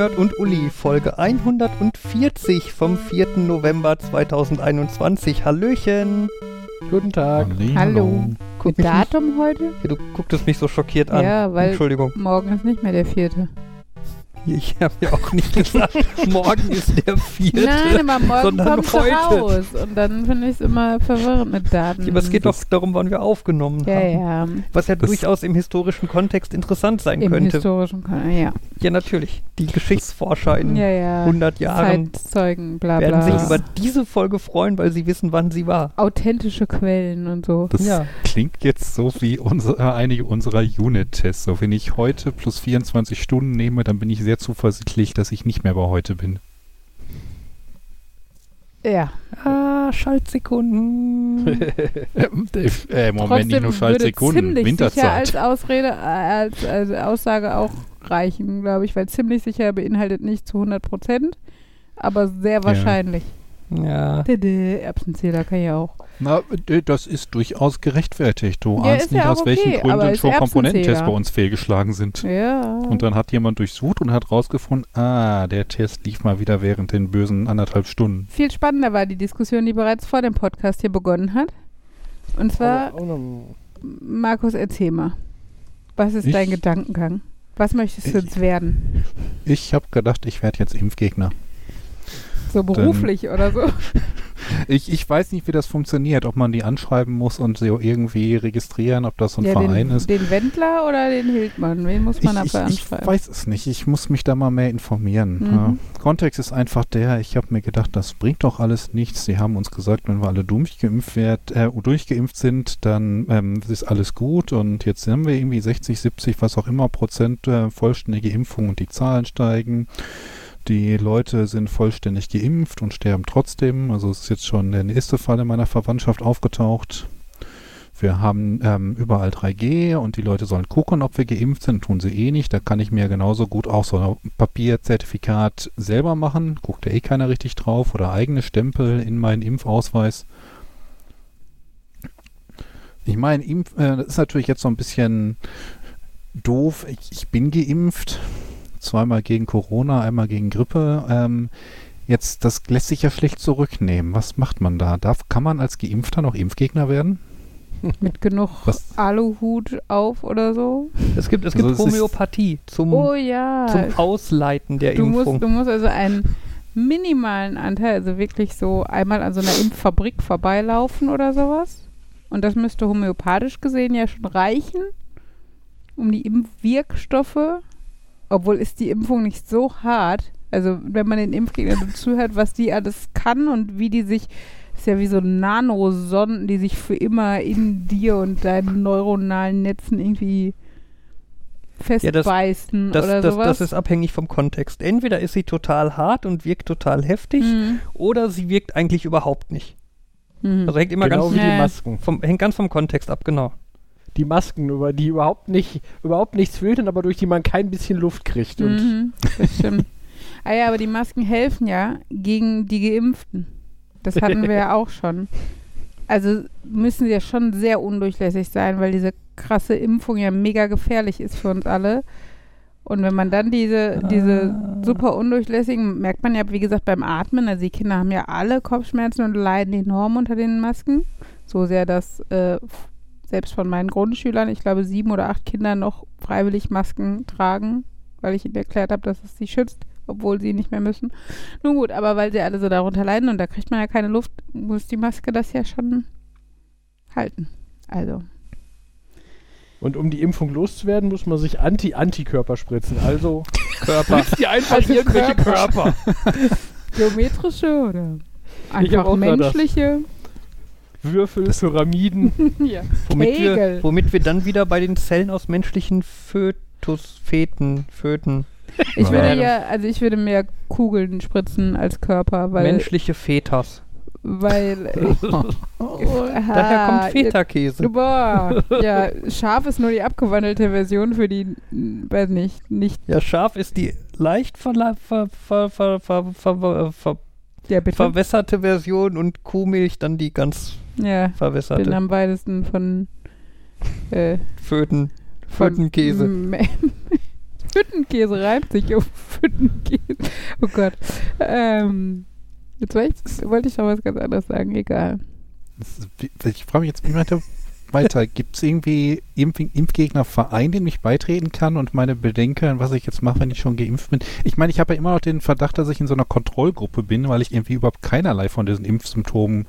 Nerd, und Uli, Folge 140 vom 4. November 2021. Hallöchen. Guten Tag. Hallo. Guck Mit mich Datum heute? du gucktest mich so schockiert an. Ja, weil- Entschuldigung. Morgen ist nicht mehr der vierte. Ich habe ja auch nicht gesagt, morgen ist der vierte. Nein, aber morgen sondern kommst du heute. raus. Und dann finde ich es immer verwirrend mit Daten. Aber es geht doch darum, wann wir aufgenommen Ja, haben. ja. Was ja Das- durchaus im historischen Kontext interessant sein Im könnte. historischen Kon ja. Ja, natürlich. Die Geschichtsforscher in Ja, ja. 100 Jahren Zeitzeugen, bla werden bla. sich über diese Folge freuen, weil sie wissen, wann sie war. Authentische Quellen und so. Das Ja. klingt jetzt so wie unsere, äh, einige unserer Unit-Tests. So, wenn ich heute plus 24 Stunden nehme, dann bin ich sehr zuversichtlich, dass ich nicht mehr bei heute bin. Ja. Ah, Schaltsekunden. Äh, Moment, nicht Trotzdem nur würde Schaltsekunden, ziemlich sicher als Winterzeit. Ausrede, äh, als, als Aussage auch reichen, glaube ich, weil ziemlich sicher beinhaltet nicht zu 100 Prozent, aber sehr wahrscheinlich. ja. Dede, Erbsenzähler kann ja auch. Na, das ist durchaus gerechtfertigt. Du Ja, ahnst nicht, ja aus welchen okay, aber Gründen schon Komponententests bei uns fehlgeschlagen sind. Ja. Und dann hat jemand durchsucht und hat rausgefunden, ah, der Test lief mal wieder während den bösen anderthalb Stunden. Viel spannender war die Diskussion, die bereits vor dem Podcast hier begonnen hat. Und zwar, Markus, erzähl mal. Was ist Ich- dein Gedankengang? Was möchtest du Ich- jetzt werden? Ich habe gedacht, ich werde jetzt Impfgegner. So beruflich oder so? Ich, ich weiß nicht, wie das funktioniert, ob man die anschreiben muss und sie irgendwie registrieren, ob das so ein ja, Verein den, ist. den Wendler oder den Hildmann? Wen muss man Ich, ich, dafür ich anschreiben? weiß es nicht. Ich muss mich da mal mehr informieren. Mhm. Ja. Kontext ist einfach der, ich habe mir gedacht, das bringt doch alles nichts. Sie haben uns gesagt, wenn wir alle durchgeimpft, werd, äh, durchgeimpft sind, dann ähm, ist alles gut. Und jetzt haben wir irgendwie 60, 70, was auch immer Prozent äh, vollständige Impfung und die Zahlen steigen. Die Leute sind vollständig geimpft und sterben trotzdem. Also es ist jetzt schon der nächste Fall in meiner Verwandtschaft aufgetaucht. Wir haben ähm, überall 3G und die Leute sollen gucken, ob wir geimpft sind. Tun sie eh nicht. Da kann ich mir genauso gut auch so ein Papierzertifikat selber machen. Guckt ja eh keiner richtig drauf. Oder eigene Stempel in meinen Impfausweis. Ich meine, äh, das ist natürlich jetzt so ein bisschen doof. Ich, ich bin geimpft. Zweimal gegen Corona, einmal gegen Grippe. Ähm, jetzt, das lässt sich ja schlecht zurücknehmen. Was macht man da? Darf, kann man als Geimpfter noch Impfgegner werden? Mit genug Was- Aluhut auf oder so? Es gibt, es Also gibt es ist- Homöopathie zum, Oh ja. zum Ausleiten der Du Impfung. musst, du musst also einen minimalen Anteil, also wirklich so einmal an so einer Impffabrik vorbeilaufen oder sowas. Und das müsste homöopathisch gesehen ja schon reichen, um die Impfwirkstoffe, obwohl ist die Impfung nicht so hart. Also wenn man den Impfgegnern so zuhört, was die alles kann und wie die sich, ist ja wie so Nanosonden, die sich für immer in dir und deinen neuronalen Netzen irgendwie Ja, das- festbeißen Das, oder das, sowas. das ist abhängig vom Kontext. Entweder ist sie total hart und wirkt total heftig, Mhm. oder sie wirkt eigentlich überhaupt nicht. Mhm. Also hängt immer genau ganz, wie die. Masken. vom, hängt ganz vom Kontext ab, genau. Die Masken, über die überhaupt nicht, überhaupt nichts filtern, aber durch die man kein bisschen Luft kriegt. Mhm, das stimmt. ah ja, aber die Masken helfen ja gegen die Geimpften. Das hatten wir ja auch schon. Also müssen sie ja schon sehr undurchlässig sein, weil diese krasse Impfung ja mega gefährlich ist für uns alle. Und wenn man dann diese, diese Ah. super undurchlässigen, merkt man ja, wie gesagt, beim Atmen, also die Kinder haben ja alle Kopfschmerzen und leiden enorm unter den Masken. So sehr, dass äh, selbst von meinen Grundschülern, ich glaube, sieben oder acht Kinder noch freiwillig Masken tragen, weil ich ihnen erklärt habe, dass es sie schützt, obwohl sie nicht mehr müssen. Nun gut, aber weil sie alle so darunter leiden und da kriegt man ja keine Luft, muss die Maske das ja schon halten. Also, Und um die Impfung loszuwerden, muss man sich Anti-Antikörper spritzen. Also Körper. dir einfach Also irgendwelche Körper. Körper. geometrische oder einfach auch gerade das. Würfel, Pyramiden. ja. Womit Kegel. wir, womit wir dann wieder bei den Zellen aus menschlichen Fötus, Feten, Föten, Ich würde ja, also ich würde mehr Kugeln spritzen als Körper, weil, menschliche Fetas. weil Daher kommt Feta-Käse. Boah, ja, scharf ist nur die abgewandelte Version für die, weiß nicht, nicht, Ja, scharf ist die leicht verla- ver, ver, ver, ver, ver, ver, ja verwässerte Version und Kuhmilch dann die ganz ja, bin verwässerte. am weitesten von, äh, Föten, Fötenkäse. Hüttenkäse reimt sich auf Hüttenkäse. Oh Gott. Ähm, jetzt wollte ich, wollte ich noch was ganz anderes sagen. Egal. Ich frage mich jetzt, wie weiter. Weiter. Gibt es irgendwie Impf Impfgegnerverein, den ich beitreten kann und meine Bedenken, was ich jetzt mache, wenn ich schon geimpft bin? Ich meine, ich habe ja immer noch den Verdacht, dass ich in so einer Kontrollgruppe bin, weil ich irgendwie überhaupt keinerlei von diesen Impfsymptomen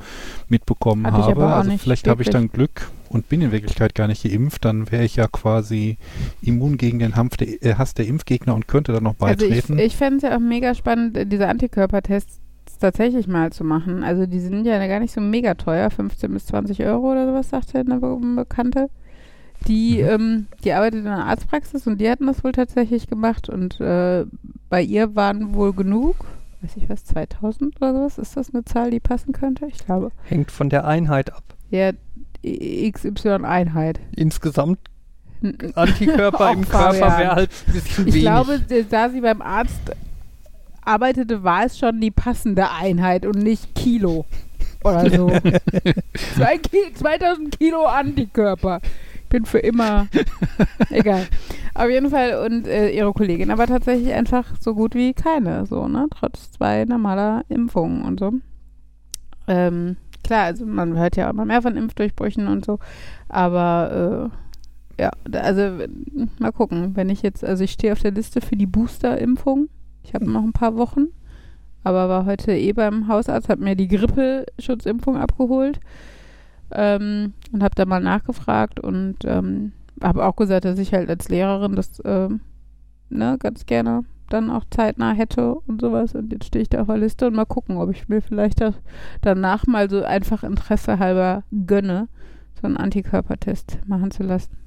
mitbekommen ich habe. also vielleicht habe ich dann Glück und bin in Wirklichkeit gar nicht geimpft. Dann wäre ich ja quasi immun gegen den Hampf der, äh, Hass der Impfgegner und könnte dann noch Also ich, beitreten. ich fände es ja auch mega spannend, äh, diese Antikörpertests tatsächlich mal zu machen. Also die sind ja gar nicht so mega teuer, 15 bis 20 Euro oder sowas, sagte eine Be Bekannte. Die, Mhm. ähm, die arbeitet in einer Arztpraxis und die hatten das wohl tatsächlich gemacht und äh, bei ihr waren wohl genug, weiß ich was, 2000 oder sowas. Ist das eine Zahl, die passen könnte? Ich glaube. Hängt von der Einheit ab. Ja, XY-Einheit. Insgesamt Antikörper im Körper wäre halt ein bisschen Ich wenig. glaube, d- da sie beim Arzt arbeitete, war es schon die passende Einheit und nicht Kilo oder so. Zwei Ki 2000 Kilo Antikörper. Ich bin für immer. Egal. Auf jeden Fall und äh, ihre Kollegin aber tatsächlich einfach so gut wie keine, so, ne? Trotz zwei normaler Impfungen und so. Ähm, klar, also man hört ja immer mehr von Impfdurchbrüchen und so, aber äh, ja, also mal gucken, wenn ich jetzt, also ich stehe auf der Liste für die Booster-Impfung. Ich habe noch ein paar Wochen, aber war heute eh beim Hausarzt, habe mir die Grippeschutzimpfung abgeholt ähm, und habe da mal nachgefragt und ähm, habe auch gesagt, dass ich halt als Lehrerin das ähm, ne, ganz gerne dann auch zeitnah hätte und sowas. Und jetzt stehe ich da auf der Liste und mal gucken, ob ich mir vielleicht das danach mal so einfach Interesse halber gönne, so einen Antikörpertest machen zu lassen.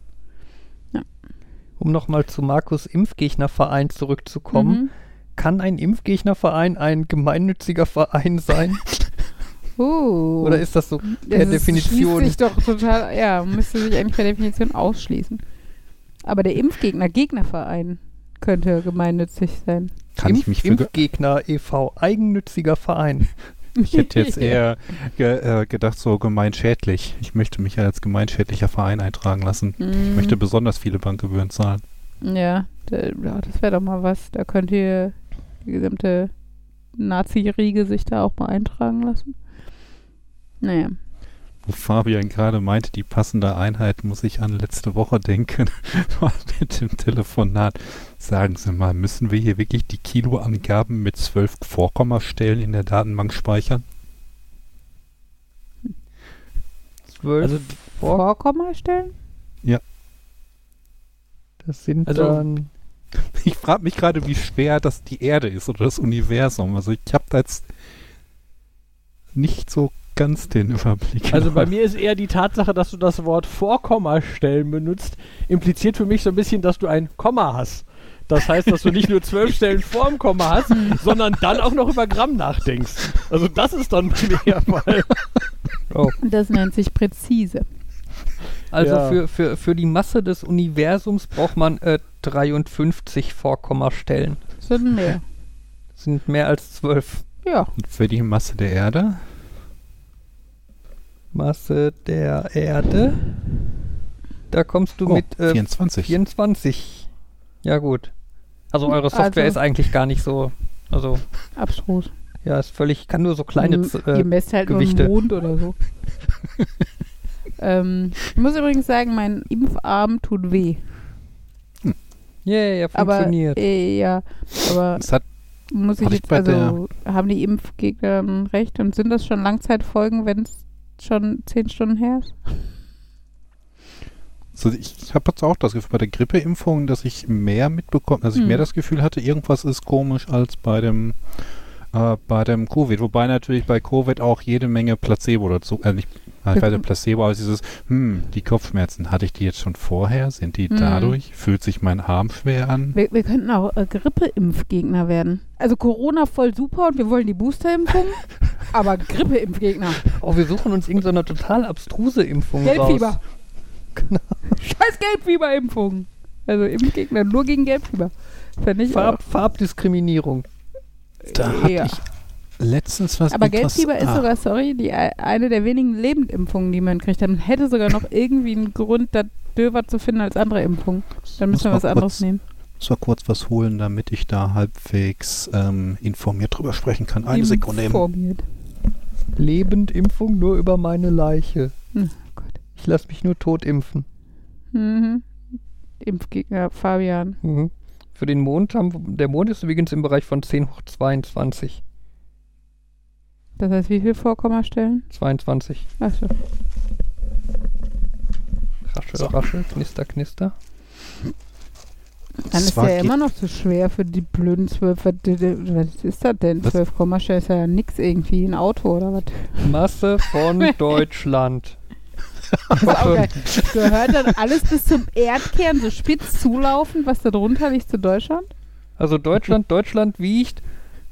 Um nochmal zu Markus Impfgegnerverein zurückzukommen. Mhm. Kann ein Impfgegnerverein ein gemeinnütziger Verein sein? Uh. Oder ist das so per Das ist- Definition? Sich doch total, ja, müsste sich eigentlich per Definition ausschließen. Aber der Impfgegner, Gegnerverein könnte gemeinnützig sein. Kann Impf ich mich für, ge- Impfgegner e.V., eigennütziger Verein. Ich hätte jetzt eher ge äh, gedacht, so gemeinschädlich. Ich möchte mich ja als gemeinschädlicher Verein eintragen lassen. Ich Mm, möchte besonders viele Bankgebühren zahlen. Ja, da, ja, das wäre doch mal was. Da könnt ihr die gesamte Nazi-Riege sich da auch mal eintragen lassen. Naja. Wo Fabian gerade meinte, die passende Einheit, muss ich an letzte Woche denken. mit dem Telefonat. Sagen Sie mal, müssen wir hier wirklich die Kiloangaben mit zwölf Vorkommastellen in der Datenbank speichern? Zwölf Also, vor, Vorkommastellen? das sind Also- dann Ich frage mich gerade, wie schwer das die Erde ist oder das Universum. Also ich habe da jetzt nicht so ganz den Überblick. also bei mir ist eher die Tatsache, dass du das Wort Vorkommastellen benutzt, impliziert für mich so ein bisschen, dass du ein Komma hast. Das heißt, dass du nicht nur zwölf Stellen vorm Komma hast, sondern dann auch noch über Gramm nachdenkst. Also das ist dann bei mir der Fall. oh, Das nennt sich präzise. Also Ja. für, für, für die Masse des Universums braucht man äh, 53 Vorkommastellen. Das sind mehr. Das sind mehr als 12. Ja. Und für die Masse der Erde? Masse der Erde. Da kommst du Oh, mit äh, 24. 24. Ja gut. Also eure Software Also- ist eigentlich gar nicht so. Also Abstrus. ja, ist völlig. Kann nur so kleine. Ihr Äh, messt halt Gewichte. nur einen Mond oder so. ähm, ich muss übrigens sagen, mein Impfarm tut weh. yeah, ja, Aber funktioniert. äh, ja, aber Das hat, muss ich ich jetzt, also haben die Impfgegner recht und sind das schon Langzeitfolgen, wenn es schon zehn Stunden her ist? also ich habe jetzt auch das Gefühl bei der Grippeimpfung, dass ich mehr mitbekomme, dass ich Hm. mehr das Gefühl hatte, irgendwas ist komisch als bei dem äh, bei dem Covid. Wobei natürlich bei Covid auch jede Menge Placebo dazu, äh, nicht äh, ich weiß nicht, Placebo, aber dieses, hm, die Kopfschmerzen, hatte ich die jetzt schon vorher? Sind die Hm. dadurch? Fühlt sich mein Arm schwer an? Wir, wir könnten auch äh, Grippeimpfgegner werden. Also Corona voll super und wir wollen die Boosterimpfung, aber Grippeimpfgegner. Oh, wir suchen uns irgendeine total abstruse Impfung Gelbfieber. raus. Genau. Scheiß Gelbfieberimpfung. Also Impfgegner nur gegen Gelbfieber. Farb. Farbdiskriminierung. Da hatte Ja. ich letztens was Aber Gelbfieber ist Ah, sogar, sorry, die, äh, eine der wenigen Lebendimpfungen, die man kriegt. Man hätte sogar noch irgendwie einen Grund, da döver zu finden als andere Impfungen. Dann muss müssen wir mal was anderes kurz- nehmen. zwar kurz was holen, damit ich da halbwegs ähm, informiert drüber sprechen kann. Eine Sekunde. eben. Informiert. Lebendimpfung nur über meine Leiche. Hm, Gott. Ich lasse mich nur tot impfen. Mhm. Impfgegner Fabian. Mhm. Für den Mond haben, der Mond ist übrigens im Bereich von 10 hoch 22. Das heißt, wie viel Vorkommastellen? 22. Achso. Raschel, So. raschel, knister, knister. Dann ist geht- immer noch zu schwer für die blöden 12. Was, was ist das denn? Was? 12 Kommastellen ist ja nix irgendwie. Ein Auto oder was? Masse von Deutschland. Das ist auch geil. Gehört dann alles bis zum Erdkern so spitz zulaufen, was da drunter liegt zu Deutschland? Also Deutschland, Deutschland wiegt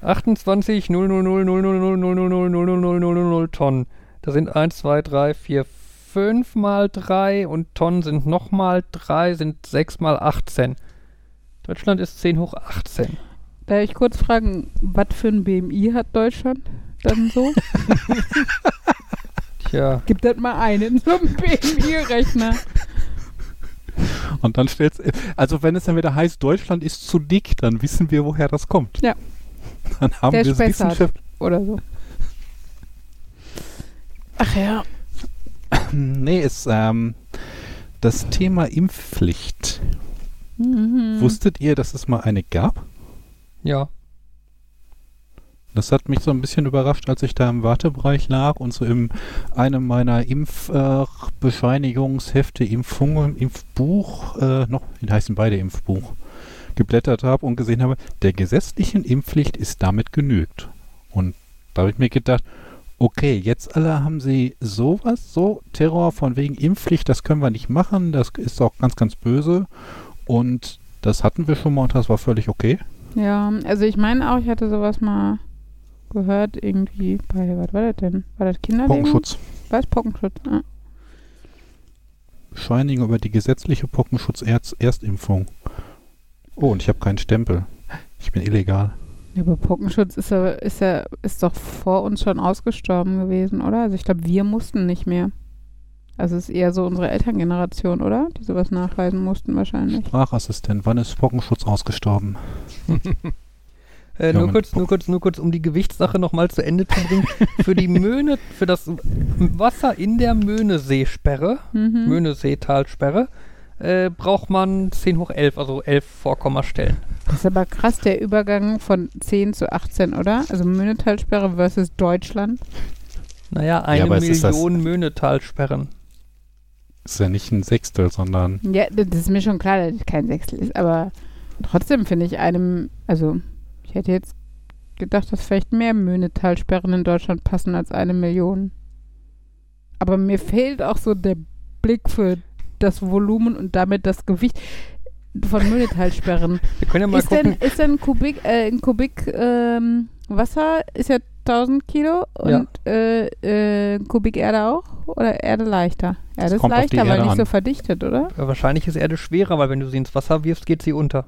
28 000 Tonnen. Da sind 1, 2, 3, 4, 5 mal 3 und Tonnen sind nochmal 3, sind 6 mal 18. Deutschland ist 10 hoch 18. Darf ich kurz fragen, was für ein BMI hat Deutschland dann so? Tja, Gib das mal ein in so einem BMI-Rechner. Und dann stellt also wenn es dann wieder heißt, Deutschland ist zu dick, dann wissen wir, woher das kommt. Ja. Dann haben Der wir es. Wissenschaft. Oder so. Ach ja. Nee, ist ähm, das Thema Impfpflicht. Mhm. Wusstet ihr, dass es mal eine gab? ja. Das hat mich so ein bisschen überrascht, als ich da im Wartebereich lag und so in einem meiner Impfbescheinigungshefte, Impfungen, Impfbuch, äh, noch, die heißen beide Impfbuch, geblättert habe und gesehen habe, der gesetzlichen Impfpflicht ist damit genügt. Und da habe ich mir gedacht, okay, jetzt alle haben sie sowas, so Terror von wegen Impfpflicht, das können wir nicht machen, das ist auch ganz, ganz böse. Und das hatten wir schon mal und das war völlig okay. Ja, also ich meine auch, ich hatte sowas mal gehört, irgendwie bei, was war das denn? War das Kinderding? Pockenschutz. Was? Pockenschutz. Ah. Bescheinigung über die gesetzliche Pockenschutz-Erstimpfung. Oh, und ich habe keinen Stempel. Ich bin illegal. Ja, aber Pockenschutz ist ja, ist ja, ist doch vor uns schon ausgestorben gewesen, oder? Also ich glaube, wir mussten nicht mehr. Also es ist eher so unsere Elterngeneration, oder? Die sowas nachweisen mussten wahrscheinlich. Sprachassistent, wann ist Pockenschutz ausgestorben? Äh, Ja, nur kurz, nur kurz, nur kurz, um die Gewichtssache nochmal zu Ende zu bringen. für die Möhne, für das Wasser in der Möhneseesperre, Mhm. Möhneseetalsperre, äh, braucht man 10 hoch 11, also 11 Vorkommastellen. Das ist aber krass, der Übergang von 10 zu 18, oder? Also Möhnetalsperre versus Deutschland. Naja, eine das- Million Möhnetalsperren. Ist ja nicht ein Sechstel, sondern Ja, das ist mir schon klar, dass es kein Sechstel ist, aber trotzdem finde ich einem, also ich hätte jetzt gedacht, dass vielleicht mehr Möhnetalsperren in Deutschland passen als eine Million. Aber mir fehlt auch so der Blick für das Volumen und damit das Gewicht von Möhnetalsperren. Wir können ja mal ist, gucken. denn, ist denn ein Kubik, äh, ein Kubik ähm, Wasser ist ja 1000 Kilo Ja. und äh, äh, ein Kubik Erde auch? Oder Erde leichter? Erde ist auf die leichter, weil Erde nicht an. so verdichtet, oder? Äh, Wahrscheinlich ist Erde schwerer, weil wenn du sie ins Wasser wirfst, geht sie unter.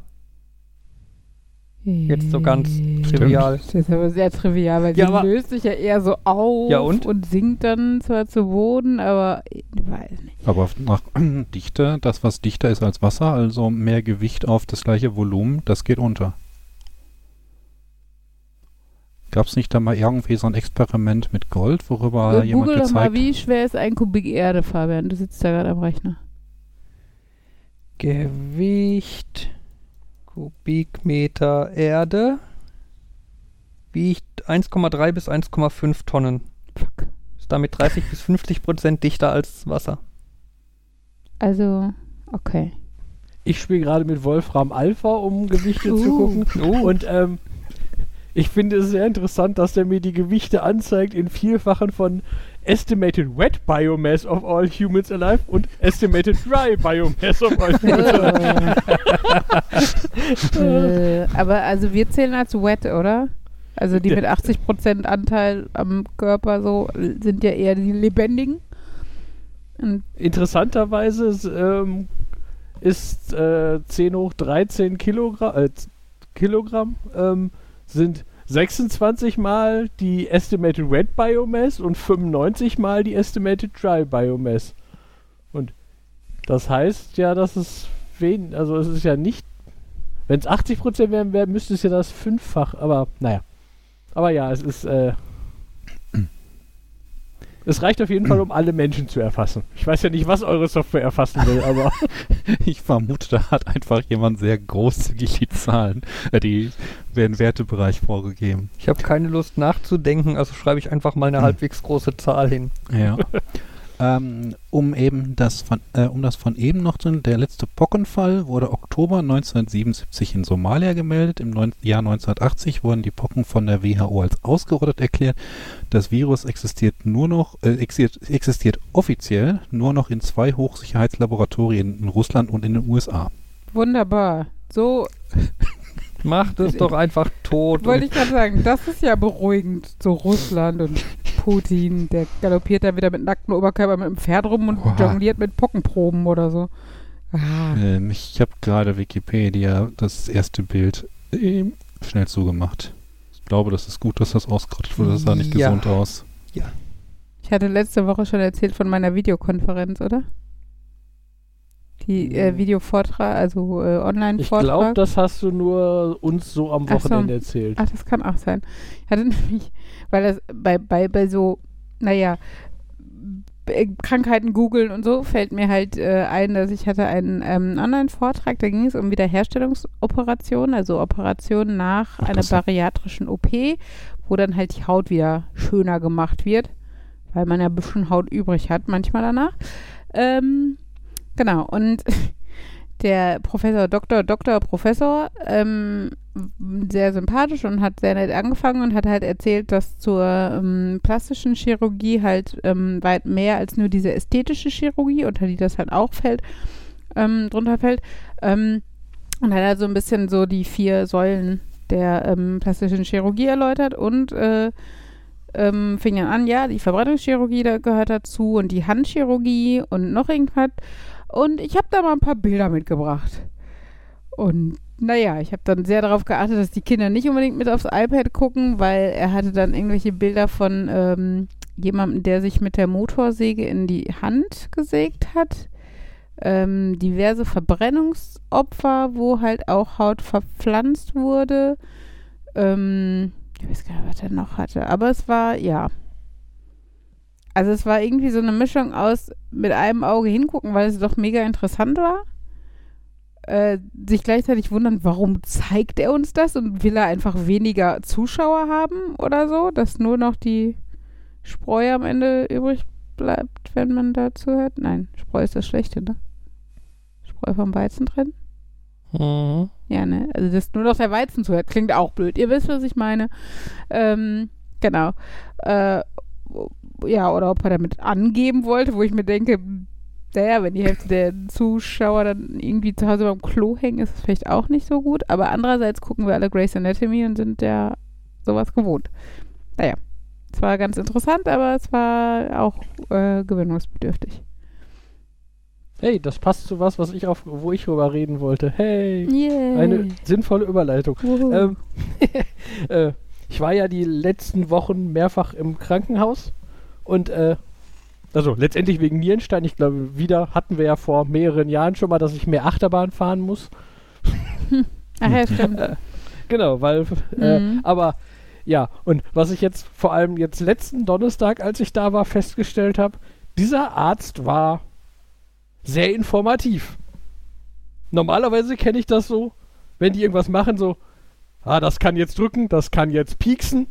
Jetzt so ganz Trivial. Das ist aber sehr trivial, weil Ja, sie löst sich ja eher so auf Ja, und? sinkt dann zwar zu Boden, aber ich weiß nicht. aber nach Dichte, das was dichter ist als Wasser, also mehr Gewicht auf das gleiche Volumen, das geht unter. Gab es nicht da mal irgendwie so ein Experiment mit Gold, worüber Äh, jemand Google doch mal, gezeigt wie schwer ist ein Kubik Erde, Fabian? Du sitzt da gerade am Rechner. Gewicht Kubikmeter Erde wiegt 1,3 bis 1,5 Tonnen. Fuck. Ist damit 30 bis 50 Prozent dichter als Wasser. Also, okay. Ich spiele gerade mit Wolfram Alpha, um Gewichte zu Uh. gucken. Oh, Und ähm, ich finde es sehr interessant, dass der mir die Gewichte anzeigt in Vielfachen von Estimated Wet Biomass of all humans alive und Estimated Dry Biomass of all humans alive. äh, aber also wir zählen als wet, oder? Also die mit 80% Anteil am Körper so sind ja eher die lebendigen. Und Interessanterweise ist, ähm, ist äh, 10 hoch 13 Kilogramm, äh, Kilogramm ähm, sind 26 mal die Estimated Wet Biomass und 95 mal die Estimated Dry Biomass. Und das heißt ja, dass es wen, also es ist ja nicht Wenn es 80% wären, wär, müsste es ja das fünffach, aber naja. Aber ja, es ist, äh, es reicht auf jeden Fall, um alle Menschen zu erfassen. Ich weiß ja nicht, was eure Software erfassen will, aber Ich vermute, da hat einfach jemand sehr großzügig die Zahlen, äh, die werden Wertebereich vorgegeben. Ich habe keine Lust nachzudenken, also schreibe ich einfach mal eine Hm. halbwegs große Zahl hin. Ja. ähm, um eben das von, äh, um das von eben noch zu, der letzte Pockenfall wurde Oktober 1977 in Somalia gemeldet. Im neun, Jahr 1980 wurden die Pocken von der WHO als ausgerottet erklärt. Das Virus existiert nur noch, äh, existiert, existiert offiziell nur noch in zwei Hochsicherheitslaboratorien in Russland und in den USA. Wunderbar. So Macht es doch einfach tot. wollte ich gerade sagen, das ist ja beruhigend. So Russland und Putin, der galoppiert da wieder mit nacktem Oberkörper mit dem Pferd rum und Oha. jongliert mit Pockenproben oder so. Ah, Ähm, ich habe gerade Wikipedia das erste Bild ähm, schnell zugemacht. Ich glaube, das ist gut, dass das ausgerottet wurde. Das sah nicht Ja. gesund aus. ich hatte letzte Woche schon erzählt von meiner Videokonferenz, oder? Die äh, Videovortrag, also äh, ich glaube, Online-Vortrag. das hast du nur uns so am Ach so. Wochenende erzählt. Ach, das kann auch sein. Ich hatte nämlich, weil das bei, bei, bei so, naja, äh, Krankheiten googeln und so fällt mir halt äh, ein, dass ich hatte einen ähm, Online-Vortrag, da ging es um Wiederherstellungsoperationen, also Operationen nach Ach, einer bariatrischen OP, wo dann halt die Haut wieder schöner gemacht wird, weil man ja ein bisschen Haut übrig hat manchmal danach. Ähm, genau, und der Professor, Doktor, Doktor, Professor, ähm, sehr sympathisch und hat sehr nett angefangen und hat halt erzählt, dass zur ähm, plastischen Chirurgie halt ähm, weit mehr als nur diese ästhetische Chirurgie, unter die das halt auch fällt, ähm, drunter fällt. Ähm, und hat halt so ein bisschen so die vier Säulen der ähm, plastischen Chirurgie erläutert und äh, ähm, fing dann an, ja, die Verbrennungschirurgie da gehört dazu und die Handchirurgie und noch irgendwas. Und ich habe da mal ein paar Bilder mitgebracht. Und naja, ich habe dann sehr darauf geachtet, dass die Kinder nicht unbedingt mit aufs iPad gucken, weil er hatte dann irgendwelche Bilder von ähm, jemandem, der sich mit der Motorsäge in die Hand gesägt hat. Ähm, diverse Verbrennungsopfer, wo halt auch Haut verpflanzt wurde. Ähm, ich weiß gar nicht, was er noch hatte. Aber es war, ja. Also es war irgendwie so eine Mischung aus mit einem Auge hingucken, weil es doch mega interessant war. Äh, sich gleichzeitig wundern, warum zeigt er uns das und will er einfach weniger Zuschauer haben oder so, dass nur noch die Spreu am Ende übrig bleibt, wenn man dazu hört. Nein, Spreu ist das Schlechte, ne? Spreu vom Weizen trennen? Mhm. Ja, ne? Also, dass nur noch der Weizen zuhört, klingt auch blöd. Ihr wisst, was ich meine. Ähm, genau. Äh, ja, oder ob er damit angeben wollte, wo ich mir denke, naja, wenn die Hälfte der Zuschauer dann irgendwie zu Hause beim Klo hängen, ist es vielleicht auch nicht so gut. Aber andererseits gucken wir alle Grey's Anatomy und sind ja sowas gewohnt. Naja, es war ganz interessant, aber es war auch äh, gewinnungsbedürftig. Hey, das passt zu was, was ich auf, wo ich drüber reden wollte. Hey, Yay. eine sinnvolle Überleitung. Ähm, äh, ich war ja die letzten Wochen mehrfach im Krankenhaus und äh, also letztendlich wegen Nierenstein. Ich glaube, wieder hatten wir ja vor mehreren Jahren schon mal, dass ich mehr Achterbahn fahren muss. Ach ja, stimmt. Genau, weil äh, Mhm. aber ja, und was ich jetzt vor allem jetzt letzten Donnerstag, als ich da war, festgestellt habe, dieser Arzt war sehr informativ. Normalerweise kenne ich das so, wenn die irgendwas machen, so, ah, das kann jetzt drücken, das kann jetzt pieksen.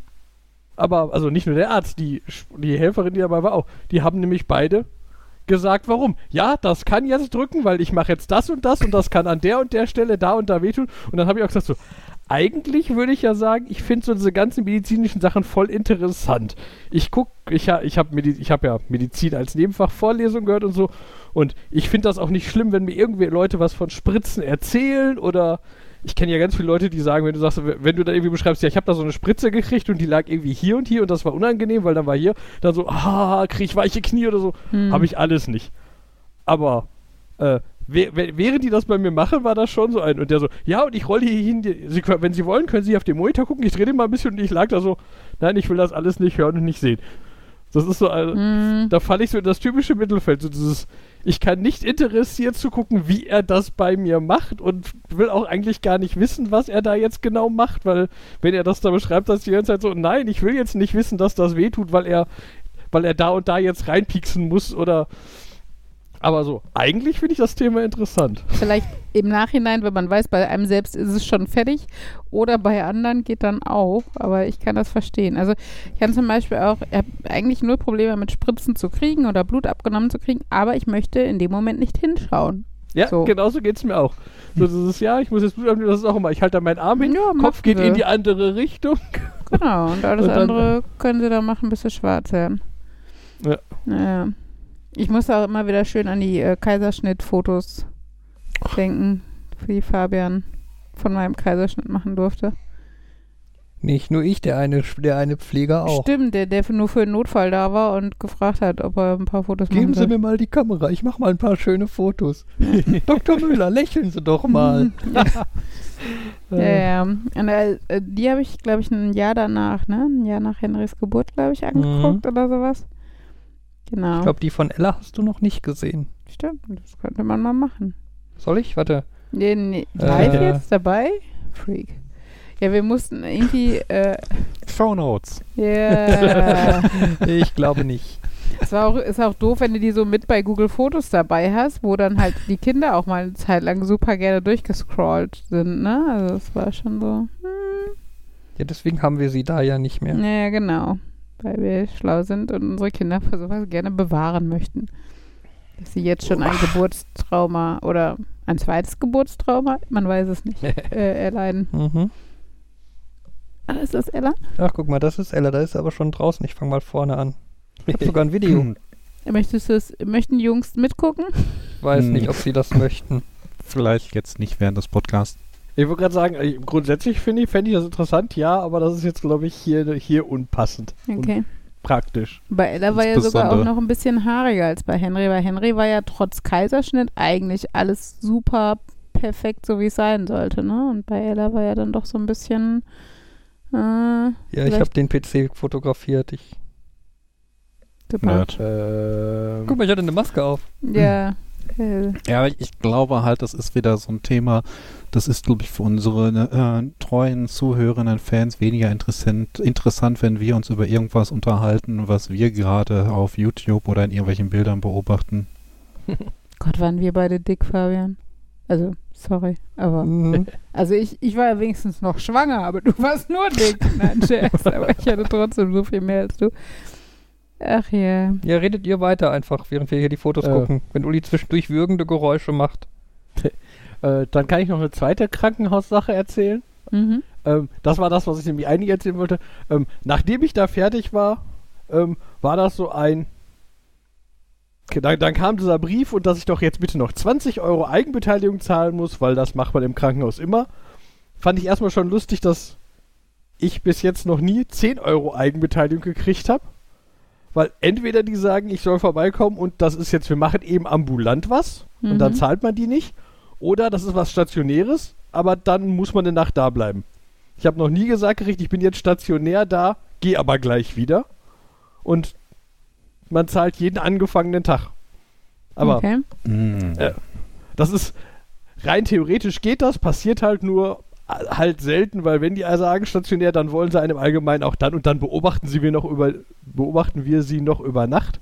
Aber, also nicht nur der Arzt, die, die Helferin, die dabei war auch, die haben nämlich beide gesagt, warum. Ja, das kann jetzt drücken, weil ich mache jetzt das und das und das kann an der und der Stelle da und da wehtun. Und dann habe ich auch gesagt so, eigentlich würde ich ja sagen, ich finde so diese ganzen medizinischen Sachen voll interessant. Ich guck, ich, ich habe ich hab ja Medizin als Nebenfach Vorlesung gehört und so. Und ich finde das auch nicht schlimm, wenn mir irgendwie Leute was von Spritzen erzählen oder ich kenne ja ganz viele Leute, die sagen, wenn du sagst, wenn du da irgendwie beschreibst, ja, ich habe da so eine Spritze gekriegt und die lag irgendwie hier und hier und das war unangenehm, weil dann war hier, dann so, ah, krieg ich weiche Knie oder so. Hm. Habe ich alles nicht. Aber äh, während die das bei mir machen, war das schon so ein. Und der so, ja, und ich rolle hier hin. Sie, können- wenn Sie wollen, können Sie auf den Monitor gucken. Ich drehe den mal ein bisschen und ich lag da so, nein, ich will das alles nicht hören und nicht sehen. Das ist so, also, Mhm. da falle ich so in das typische Mittelfeld. So dieses, ich kann nicht interessiert zu gucken, wie er das bei mir macht und will auch eigentlich gar nicht wissen, was er da jetzt genau macht, weil wenn er das da beschreibt, dass die ganze Zeit so, nein, ich will jetzt nicht wissen, dass das wehtut, weil er, weil er da und da jetzt reinpieksen muss oder aber so, eigentlich finde ich das Thema interessant. Vielleicht im Nachhinein, wenn man weiß, bei einem selbst ist es schon fertig oder bei anderen geht dann auch, aber ich kann das verstehen. Also ich kann zum Beispiel auch, ich habe eigentlich null Probleme mit Spritzen zu kriegen oder Blut abgenommen zu kriegen, aber ich möchte in dem Moment nicht hinschauen. Ja, So. genauso geht es mir auch. So dieses, ja, ich muss jetzt Blut abnehmen, das ist auch immer, ich halte da meinen Arm hin, Ja, Kopf geht Sie. in die andere Richtung. Genau, und alles Und dann- andere können sie da machen, bis sie schwarz werden. Ja. Naja. Ich muss auch immer wieder schön an die äh, Kaiserschnitt-Fotos denken, für die Fabian von meinem Kaiserschnitt machen durfte. Nicht nur ich, der eine, der eine Pfleger auch. Stimmt, der, der nur für den Notfall da war und gefragt hat, ob er ein paar Fotos Geben machen Sie mir mal die Kamera, ich mache mal ein paar schöne Fotos. Dr. Müller, lächeln Sie doch mal. Ja, ja. Und, äh, äh, die habe ich, glaube ich, ein Jahr danach, ne? Ein Jahr nach Henrys Geburt, glaube ich, angeguckt oder sowas. Genau. Ich glaube, die von Ella hast du noch nicht gesehen. Stimmt, das könnte man mal machen. Soll ich? Warte. Nee, nee. Live Äh. jetzt dabei? Freak. Ja, wir mussten irgendwie, äh, Show Notes. yeah. Ich glaube nicht. es war auch, ist auch doof, wenn du die so mit bei Google Fotos dabei hast, wo dann halt die Kinder auch mal eine Zeit lang super gerne durchgescrollt sind, ne? Also es war schon so, hm. Ja, deswegen haben wir sie da ja nicht mehr. Naja, genau. Weil wir schlau sind und unsere Kinder für sowas gerne bewahren möchten. Sie jetzt schon ein Geburtstrauma oder ein zweites Geburtstrauma, man weiß es nicht, äh, erleiden. Mhm. Ah, Ist das Ella? Ach, guck mal, das ist Ella, da ist sie aber schon draußen. Ich fange mal vorne an. Ich habe sogar ein Video. Möchtest du es, möchten die Jungs mitgucken? Weiß Hm. nicht, ob sie das möchten. Vielleicht jetzt nicht während des Podcasts. Ich wollte gerade sagen, äh, grundsätzlich finde ich, fände ich das interessant, ja, aber das ist jetzt, glaube ich, hier, hier unpassend. Okay. Und praktisch. Bei Ella war ja sogar auch noch ein bisschen haariger als bei Henry. Bei Henry war ja trotz Kaiserschnitt eigentlich alles super perfekt, so wie es sein sollte, ne? Und bei Ella war ja dann doch so ein bisschen. Äh, Ja, ich habe den PC fotografiert. Ich, super. Nerd. Ähm, guck mal, ich hatte eine Maske auf. Ja. Äh, Ja, ich glaube halt, das ist wieder so ein Thema, das ist, glaube ich, für unsere äh, treuen Zuhörenden, Fans weniger interessant, interessant, wenn wir uns über irgendwas unterhalten, was wir gerade auf YouTube oder in irgendwelchen Bildern beobachten. Gott, waren wir beide dick, Fabian. Also, sorry, aber. Mhm. Also ich, ich war ja wenigstens noch schwanger, aber du warst nur dick. Nein, Scherz, aber ich hatte trotzdem so viel mehr als du. Ach ja. Ja, redet ihr weiter einfach, während wir hier die Fotos Äh. gucken. Wenn Uli zwischendurch würgende Geräusche macht. äh, dann kann ich noch eine zweite Krankenhaussache erzählen. Mhm. Ähm, das war das, was ich nämlich eigentlich erzählen wollte. Ähm, nachdem ich da fertig war, ähm, war das so ein. Dann, dann kam dieser Brief und dass ich doch jetzt bitte noch 20 Euro Eigenbeteiligung zahlen muss, weil das macht man im Krankenhaus immer. Fand ich erstmal schon lustig, dass ich bis jetzt noch nie 10 Euro Eigenbeteiligung gekriegt habe. Weil entweder die sagen, ich soll vorbeikommen und das ist jetzt, wir machen eben ambulant was und dann Mhm. zahlt man die nicht. Oder das ist was Stationäres, aber dann muss man eine Nacht da bleiben. Ich habe noch nie gesagt gekriegt, ich bin jetzt stationär da, gehe aber gleich wieder. Und man zahlt jeden angefangenen Tag. Aber Okay. Mm. Äh, das ist rein theoretisch geht das, passiert halt nur halt selten, weil wenn die sagen stationär, dann wollen sie einem allgemein auch dann und dann beobachten sie wir noch über beobachten wir sie noch über Nacht.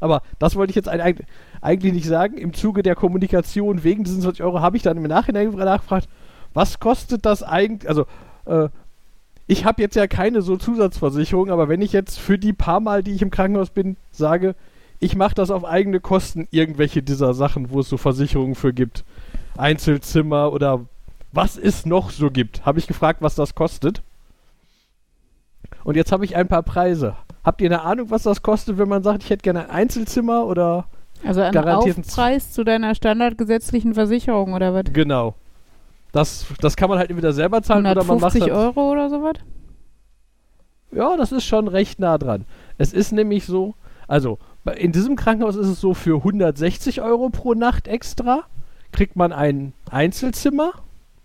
Aber das wollte ich jetzt eigentlich nicht sagen. Im Zuge der Kommunikation wegen diesen 20 Euro habe ich dann im Nachhinein nachgefragt, was kostet das eigentlich? Also äh, ich habe jetzt ja keine so Zusatzversicherung, aber wenn ich jetzt für die paar Mal, die ich im Krankenhaus bin, sage, ich mache das auf eigene Kosten, irgendwelche dieser Sachen, wo es so Versicherungen für gibt, Einzelzimmer oder was es noch so gibt, habe ich gefragt, was das kostet. Und jetzt habe ich ein paar Preise. Habt ihr eine Ahnung, was das kostet, wenn man sagt, ich hätte gerne ein Einzelzimmer oder Also ein Garantierten Aufpreis zu deiner standardgesetzlichen Versicherung oder was? genau? Das, das kann man halt entweder selber zahlen oder man macht 150 halt, Euro oder sowas? Ja, das ist schon recht nah dran. Es ist nämlich so, also in diesem Krankenhaus ist es so, für 160 Euro pro Nacht extra kriegt man ein Einzelzimmer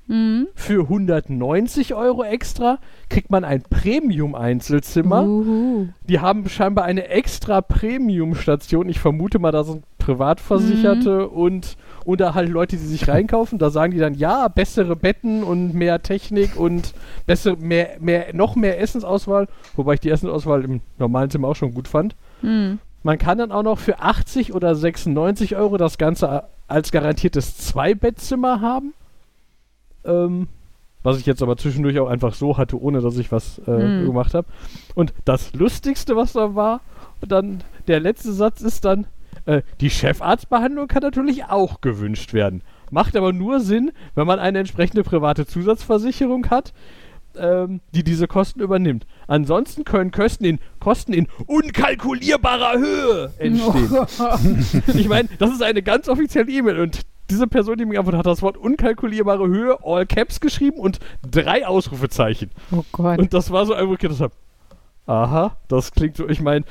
Mhm. Für 190 Euro extra kriegt man ein Premium-Einzelzimmer. Uhu. Die haben scheinbar eine extra Premium-Station. Ich vermute mal, da sind Privatversicherte und, oder halt Leute, die sich reinkaufen. Da sagen die dann, ja, bessere Betten und mehr Technik und bessere, mehr, mehr, noch mehr Essensauswahl. Wobei ich die Essensauswahl im normalen Zimmer auch schon gut fand. Mhm. Man kann dann auch noch für 80 oder 96 Euro das Ganze als garantiertes Zwei-Bettzimmer haben. Ähm, was ich jetzt aber zwischendurch auch einfach so hatte, ohne dass ich was äh, Hm. gemacht habe. Und das Lustigste, was da war, dann der letzte Satz ist dann, äh, die Chefarztbehandlung kann natürlich auch gewünscht werden. Macht aber nur Sinn, wenn man eine entsprechende private Zusatzversicherung hat, ähm, die diese Kosten übernimmt. Ansonsten können Kosten in, Kosten in unkalkulierbarer Höhe entstehen. Ich meine, das ist eine ganz offizielle E-Mail und diese Person, die mir geantwortet hat, hat das Wort unkalkulierbare Höhe, all caps geschrieben und drei Ausrufezeichen. Oh Gott. Und das war so ein, wo ich habe, aha, das klingt so, ich meine,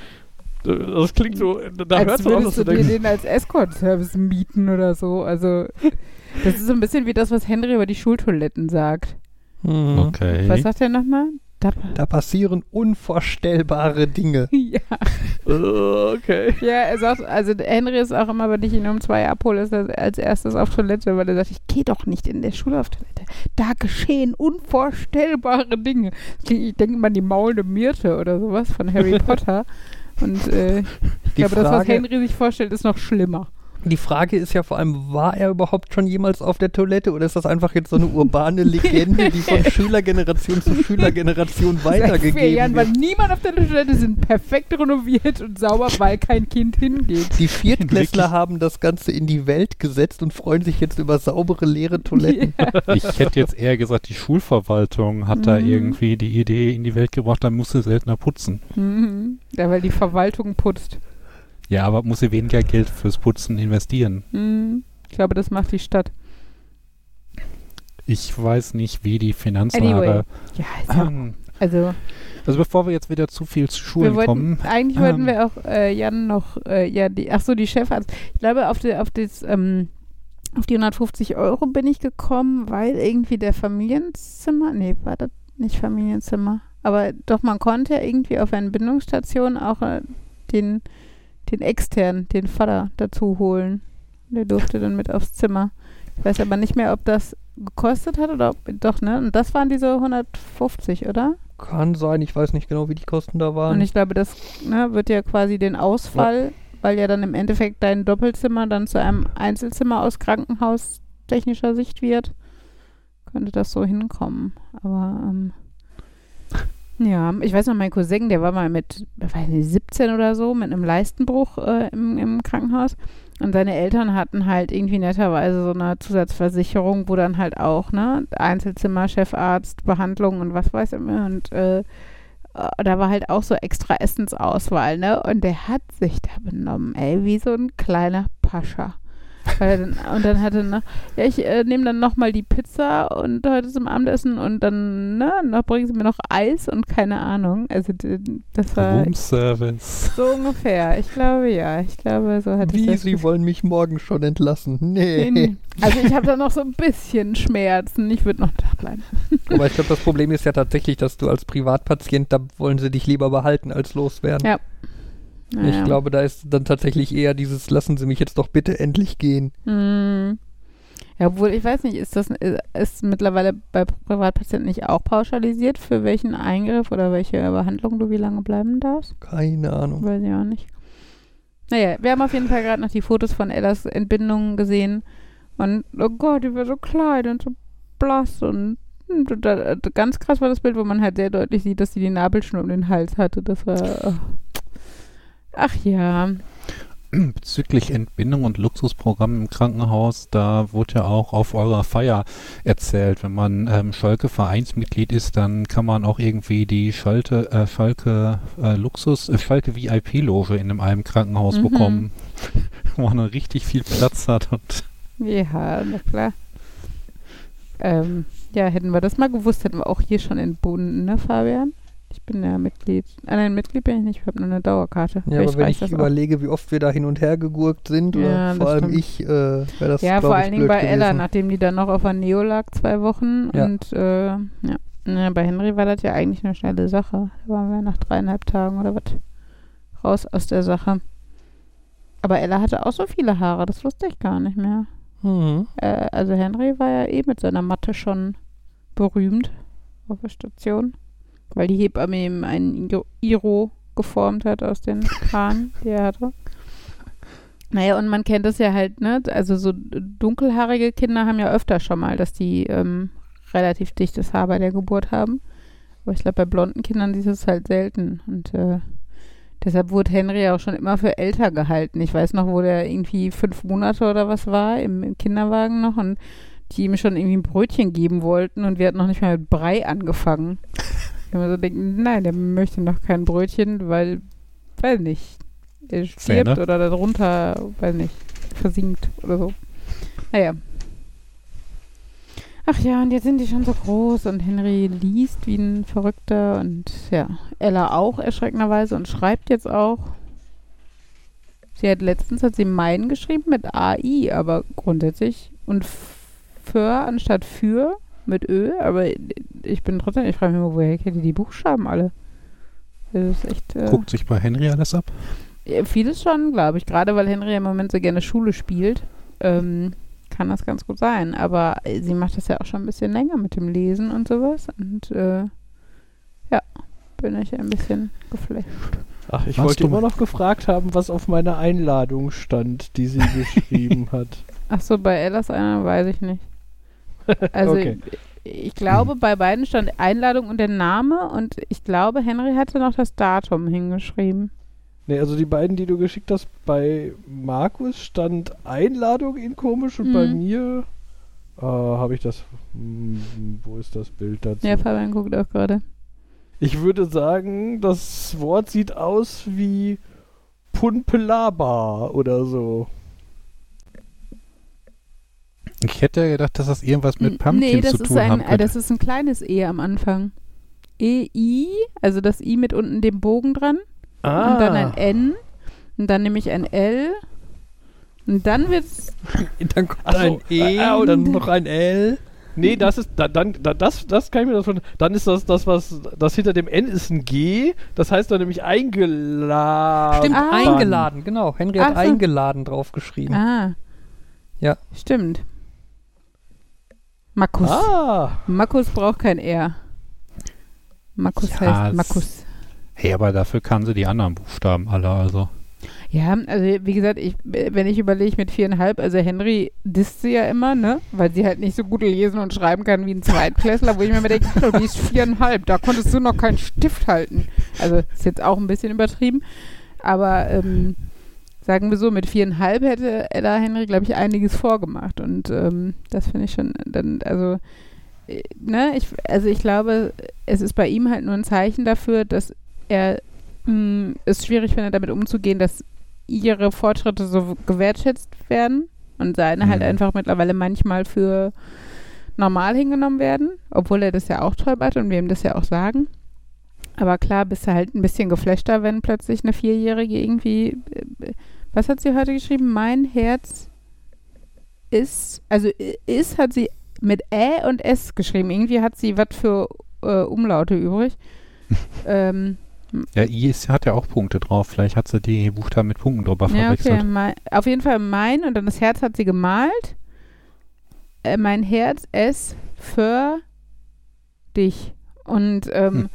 das klingt so, da hört als man auch, würdest dass du du dir denkst, den als Escort-Service mieten oder so. Also, das ist so ein bisschen wie das, was Henry über die Schultoiletten sagt. Mhm. Okay. Was sagt er nochmal? Da, Da passieren unvorstellbare Dinge. ja. äh, okay. ja, er sagt, also Henry ist auch immer, wenn ich ihn um zwei abhole, ist er als erstes auf Toilette, weil er sagt, ich gehe doch nicht in der Schule auf Toilette. Da geschehen unvorstellbare Dinge. Ich denke mal an die maulende Myrte oder sowas von Harry Potter. Und äh, ich Die glaube, das, was Frage- Henry sich vorstellt, ist noch schlimmer. Die Frage ist ja vor allem, war er überhaupt schon jemals auf der Toilette oder ist das einfach jetzt so eine urbane Legende, die von Schülergeneration zu Schülergeneration Seit vier weitergegeben Jahren war wird? niemand auf der Toilette, sind perfekt renoviert und sauber, weil kein Kind hingeht. Die Viertklässler haben das Ganze in die Welt gesetzt und freuen sich jetzt über saubere, leere Toiletten. Ich hätte jetzt eher gesagt, die Schulverwaltung hat da Mhm. irgendwie die Idee in die Welt gebracht, da muss sie seltener putzen. Mhm. Ja, weil die Verwaltung putzt. Ja, aber muss sie weniger Geld fürs Putzen investieren. Mhm. Ich glaube, das macht die Stadt. Ich weiß nicht, wie die Finanzlage. Anyway. Ja, ja Ähm, also Also bevor wir jetzt wieder zu viel zu Schulen wollten, kommen. eigentlich wollten ähm, wir auch äh, Jan noch, äh, ja, die, ach so, die Chefarzt. Ich glaube, auf die, auf das, ähm, auf die 150 Euro bin ich gekommen, weil irgendwie der Familienzimmer, nee, war das nicht Familienzimmer, aber doch, man konnte irgendwie auf einer Bindungsstation auch äh, den, den externen, den Vater dazu holen. Der durfte dann mit aufs Zimmer. Ich weiß aber nicht mehr, ob das gekostet hat oder ob, doch, ne? Und das waren diese 150, oder? Kann sein, ich weiß nicht genau, wie die Kosten da waren. Und ich glaube, das ne, wird ja quasi den Ausfall, weil ja dann im Endeffekt dein Doppelzimmer dann zu einem Einzelzimmer aus krankenhaustechnischer Sicht wird, könnte das so hinkommen. Aber ähm, ja, ich weiß noch, mein Cousin, der war mal mit, weiß nicht, 17 oder so, mit einem Leistenbruch äh, im, im Krankenhaus. Und seine Eltern hatten halt irgendwie netterweise so eine Zusatzversicherung, wo dann halt auch, ne, Einzelzimmer, Chefarzt, Behandlung und was weiß ich mehr. Und äh, äh, da war halt auch so extra Essensauswahl, ne? Und der hat sich da benommen, ey, wie so ein kleiner Pascha. Weil er dann, und dann hatte noch, ja, ich äh, nehme dann nochmal die Pizza und heute zum Abendessen und dann, ne, noch bringen sie mir noch Eis und keine Ahnung. Also d- das war Roomservice. so ungefähr. Ich glaube ja. Ich glaube, so hat Wie, es Sie wollen mich morgen schon entlassen? Nee. Nee. Also ich habe da noch so ein bisschen Schmerzen. Ich würde noch da bleiben. Aber ich glaube, das Problem ist ja tatsächlich, dass du als Privatpatient, da wollen sie dich lieber behalten als loswerden. Ja. Ich glaube, da ist dann tatsächlich eher dieses, lassen Sie mich jetzt doch bitte endlich gehen. Hm. Ja, obwohl, ich weiß nicht, ist das ist, mittlerweile bei Privatpatienten nicht auch pauschalisiert, für welchen Eingriff oder welche Behandlung du wie lange bleiben darfst? Keine Ahnung. Weiß ich auch nicht. Naja, wir haben auf jeden Fall gerade noch die Fotos von Ellas Entbindungen gesehen. Und oh Gott, die war so klein und so blass und hm, da, ganz krass war das Bild, wo man halt sehr deutlich sieht, dass sie die Nabelschnur um den Hals hatte. Das war. Oh. Ach ja. Bezüglich Entbindung und Luxusprogramm im Krankenhaus, da wurde ja auch auf eurer Feier erzählt, wenn man ähm, Schalke Vereinsmitglied ist, dann kann man auch irgendwie die Schalte, äh, Schalke äh, Luxus, äh, Schalke VIP-Loge in einem Krankenhaus Mhm. bekommen, wo man richtig viel Platz hat und Ja, na klar. Ähm, ja, hätten wir das mal gewusst, hätten wir auch hier schon entbunden, ne, Fabian? Ich bin ja Mitglied. Ah, nein, Mitglied bin ich nicht. Ich habe nur eine Dauerkarte. Ja, Vielleicht aber wenn ich das auch. überlege, wie oft wir da hin und her gegurkt sind, Ja, vor allem stimmt. ich, äh, wäre das Ja, vor allen Dingen bei Ella, gewesen. nachdem die dann noch auf der Neo lag, zwei Wochen. Ja. Und äh, ja. ja, bei Henry war das ja eigentlich eine schnelle Sache. Da waren wir nach dreieinhalb Tagen oder was raus aus der Sache. Aber Ella hatte auch so viele Haare, das wusste ich gar nicht mehr. Mhm. Äh, also Henry war ja eh mit seiner Matte schon berühmt auf der Station, weil die Hebamme ihm einen Iro- geformt hat aus den Haaren, die er hatte. Naja, und man kennt es ja halt, ne? Also so dunkelhaarige Kinder haben ja öfter schon mal, dass die ähm, relativ dichtes Haar bei der Geburt haben. Aber ich glaube, bei blonden Kindern ist es halt selten. Und äh, deshalb wurde Henry auch schon immer für älter gehalten. Ich weiß noch, wo der irgendwie fünf Monate oder was war, im, im Kinderwagen noch und die ihm schon irgendwie ein Brötchen geben wollten und wir hatten noch nicht mal mit Brei angefangen. Ich mir so denken, nein, der möchte noch kein Brötchen, weil, weiß nicht, er stirbt Zähne? oder darunter, weiß nicht, versinkt oder so. Naja. Ach ja, und jetzt sind die schon so groß und Henry liest wie ein Verrückter und ja, Ella auch erschreckenderweise und schreibt jetzt auch. Sie hat letztens hat sie meinen geschrieben mit AI, aber grundsätzlich und für anstatt für mit Ö, aber ich bin trotzdem, ich frage mich immer, woher kennt ihr die Buchstaben alle? Das ist echt. Äh, Guckt sich bei Henry alles ab. ja, Vieles schon, glaube ich. Gerade weil Henry im Moment so gerne Schule spielt, ähm, kann das ganz gut sein. Aber äh, sie macht das ja auch schon ein bisschen länger mit dem Lesen und sowas. Und äh, ja, bin ich ein bisschen geflasht. Ach, ich Warst wollte immer noch gefragt haben, was auf meiner Einladung stand, die sie geschrieben hat. Ach so, bei Ellas einer weiß ich nicht. Also Okay. ich, ich glaube, bei beiden stand Einladung und der Name und ich glaube, Henry hatte noch das Datum hingeschrieben. Nee, also die beiden, die du geschickt hast, bei Markus stand Einladung in komisch und bei Mhm. mir äh, habe ich das. Hm, wo ist das Bild dazu? Ja, Fabian guckt auch gerade. Ich würde sagen, das Wort sieht aus wie Punpelaba oder so. Ich hätte gedacht, dass das irgendwas mit Pumpkin nee, das zu ist tun ein, haben äh, könnte. das ist ein kleines E am Anfang. E-I, also das I mit unten dem Bogen dran. Ah, Und dann ein N. Und dann nehme ich ein L. Und dann wird's. Dann kommt Ach so, ein E äh, und dann noch ein L. Nee, das ist da, dann da, das das kann ich mir das von dann ist das das was das hinter dem N ist ein G, das heißt dann nämlich eingeladen. Stimmt, Ah. eingeladen, genau. Henry hat so. eingeladen draufgeschrieben. Ah. Ja. Stimmt. Markus. Ah, Markus braucht kein R. Markus Ja, heißt Markus. Hey, aber dafür kann sie die anderen Buchstaben alle, also. Ja, also wie gesagt, ich, wenn ich überlege mit viereinhalb, also Henry disst sie ja immer, ne? Weil sie halt nicht so gut lesen und schreiben kann wie ein Zweitklässler, wo ich mir immer denke, du bist viereinhalb, da konntest du noch keinen Stift halten. Also ist jetzt auch ein bisschen übertrieben. Aber ähm, sagen wir so, mit viereinhalb hätte Ella Henry, glaube ich, einiges vorgemacht. Und ähm, das finde ich schon dann, also äh, ne, ich, also ich glaube, es ist bei ihm halt nur ein Zeichen dafür, dass er mh, es schwierig findet, damit umzugehen, dass ihre Fortschritte so gewertschätzt werden und seine halt Mhm. einfach mittlerweile manchmal für normal hingenommen werden, obwohl er das ja auch toll macht und wir ihm das ja auch sagen. Aber klar, bist du halt ein bisschen geflashter, wenn plötzlich eine Vierjährige irgendwie, äh, was hat sie heute geschrieben? Mein Herz ist, also i- ist hat sie mit Ä und S geschrieben. Irgendwie hat sie was für äh, Umlaute übrig. ähm, Ja, I ist, hat ja auch Punkte drauf. Vielleicht hat sie die Buchstaben mit Punkten drüber Ja, okay. verwechselt. Mein, auf jeden Fall mein und dann das Herz hat sie gemalt. Äh, mein Herz es für dich. Und ähm, Hm.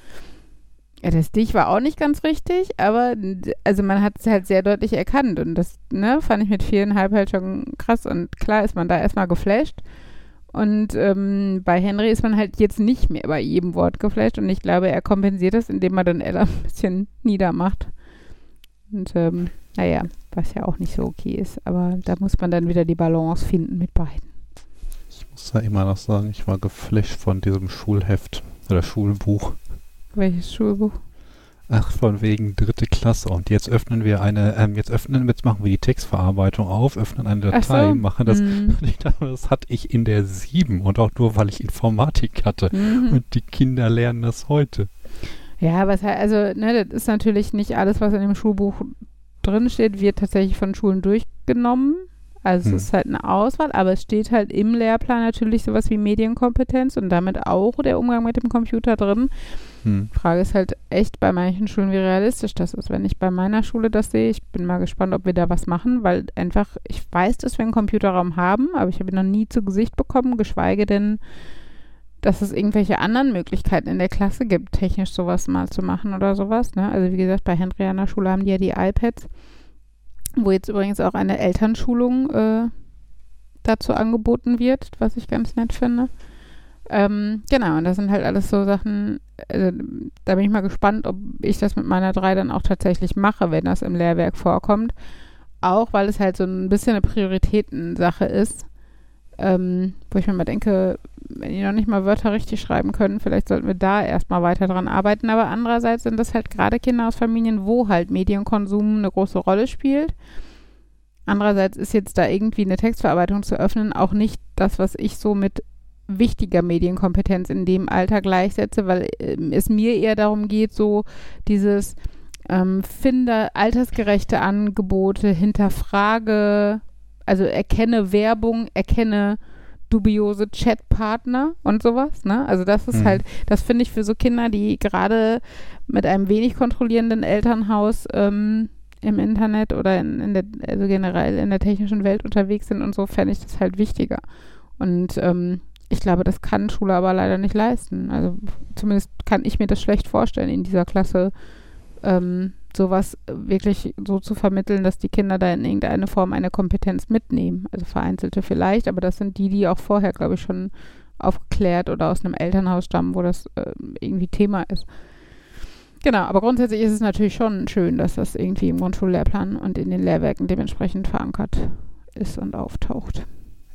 Ja, das dich war auch nicht ganz richtig, aber also man hat es halt sehr deutlich erkannt und das ne, fand ich mit viereinhalb halt schon krass und klar ist man da erstmal geflasht. Und ähm, bei Henry ist man halt jetzt nicht mehr bei jedem Wort geflasht und ich glaube, er kompensiert das, indem er dann Ella ein bisschen niedermacht. Und ähm, naja, was ja auch nicht so okay ist, aber da muss man dann wieder die Balance finden mit beiden. Ich muss da immer noch sagen, ich war geflasht von diesem Schulheft oder Schulbuch. Welches Schulbuch? Ach, von wegen dritte Klasse. Und jetzt öffnen wir eine, ähm, jetzt öffnen, jetzt machen wir die Textverarbeitung auf, öffnen eine Ach so. Datei, machen das. Mhm. Ich dachte, das hatte ich in der 7 und auch nur, weil ich Informatik hatte. Mhm. Und die Kinder lernen das heute. Ja, aber es halt, also, ne, das ist natürlich nicht alles, was in dem Schulbuch drinsteht, wird tatsächlich von Schulen durchgenommen. Also Hm. es ist halt eine Auswahl, aber es steht halt im Lehrplan natürlich sowas wie Medienkompetenz und damit auch der Umgang mit dem Computer drin. Hm. Frage ist halt echt bei manchen Schulen, wie realistisch das ist. Wenn ich bei meiner Schule das sehe, ich bin mal gespannt, ob wir da was machen, weil einfach, ich weiß, dass wir einen Computerraum haben, aber ich habe ihn noch nie zu Gesicht bekommen, geschweige denn, dass es irgendwelche anderen Möglichkeiten in der Klasse gibt, technisch sowas mal zu machen oder sowas. Ne? Also wie gesagt, bei Henry an der Schule haben die ja die iPads, wo jetzt übrigens auch eine Elternschulung äh, dazu angeboten wird, was ich ganz nett finde. Ähm, genau, und das sind halt alles so Sachen, also, da bin ich mal gespannt, ob ich das mit meiner drei dann auch tatsächlich mache, wenn das im Lehrwerk vorkommt. Auch weil es halt so ein bisschen eine Prioritätensache ist, ähm, wo ich mir mal denke, wenn die noch nicht mal Wörter richtig schreiben können, vielleicht sollten wir da erstmal weiter dran arbeiten. Aber andererseits sind das halt gerade Kinder aus Familien, wo halt Medienkonsum eine große Rolle spielt. Andererseits ist jetzt da irgendwie eine Textverarbeitung zu öffnen auch nicht das, was ich so mit wichtiger Medienkompetenz in dem Alter gleichsetze, weil ähm, es mir eher darum geht, so dieses ähm, finde altersgerechte Angebote, hinterfrage, also erkenne Werbung, erkenne dubiose Chatpartner und sowas, ne? Also das ist Mhm. halt, das finde ich für so Kinder, die gerade mit einem wenig kontrollierenden Elternhaus ähm, im Internet oder in, in der, also generell in der technischen Welt unterwegs sind und so, fände ich das halt wichtiger. Und ähm, ich glaube, das kann Schule aber leider nicht leisten. Also zumindest kann ich mir das schlecht vorstellen, in dieser Klasse ähm, sowas wirklich so zu vermitteln, dass die Kinder da in irgendeine Form eine Kompetenz mitnehmen. Also vereinzelte vielleicht, aber das sind die, die auch vorher, glaube ich, schon aufgeklärt oder aus einem Elternhaus stammen, wo das äh, irgendwie Thema ist. Genau, aber grundsätzlich ist es natürlich schon schön, dass das irgendwie im Grundschullehrplan und in den Lehrwerken dementsprechend verankert ist und auftaucht.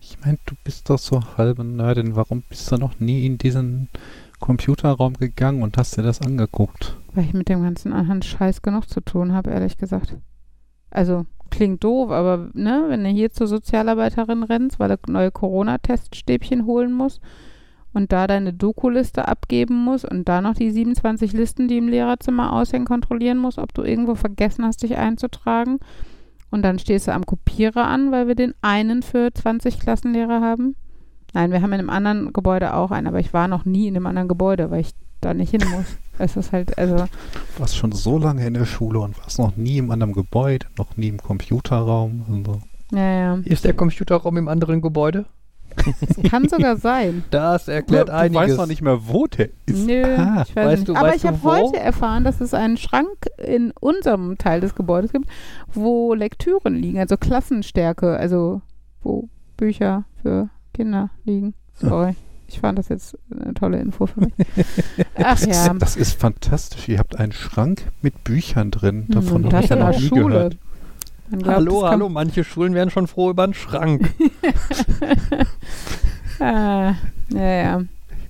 Ich meine, du bist doch so halbe Nerdin. Warum bist du noch nie in diesen Computerraum gegangen und hast dir das angeguckt? Weil ich mit dem ganzen anderen Scheiß genug zu tun habe, ehrlich gesagt. Also, klingt doof, aber ne, wenn du hier zur Sozialarbeiterin rennst, weil du neue Corona-Teststäbchen holen musst und da deine Doku-Liste abgeben musst und da noch die 27 Listen, die im Lehrerzimmer aushängen, kontrollieren musst, ob du irgendwo vergessen hast, dich einzutragen. Und dann stehst du am Kopierer an, weil wir den einen für 20 Klassenlehrer haben. Nein, wir haben in einem anderen Gebäude auch einen, aber ich war noch nie in einem anderen Gebäude, weil ich da nicht hin muss. Es ist halt, also, Du warst schon so lange in der Schule und warst noch nie im anderen Gebäude, noch nie im Computerraum. Also. ja, ja. Ist der Computerraum im anderen Gebäude? Kann sogar sein. Das erklärt du einiges. weißt noch nicht mehr, wo der ist. Nö, Ah, ich weiß weißt nicht. du- Aber weißt ich du habe heute erfahren, dass es einen Schrank in unserem Teil des Gebäudes gibt, wo Lektüren liegen, also Klassenstärke, also wo Bücher für Kinder liegen. Sorry. Ich fand das jetzt eine tolle Info für mich. Ach das, ja. ist, das ist fantastisch. Ihr habt einen Schrank mit Büchern drin. Hm, Davon und habe ich ja noch nie Schule. gehört. Glaubt, hallo, hallo, manche Schulen wären schon froh über einen Schrank. ah, ja, ja.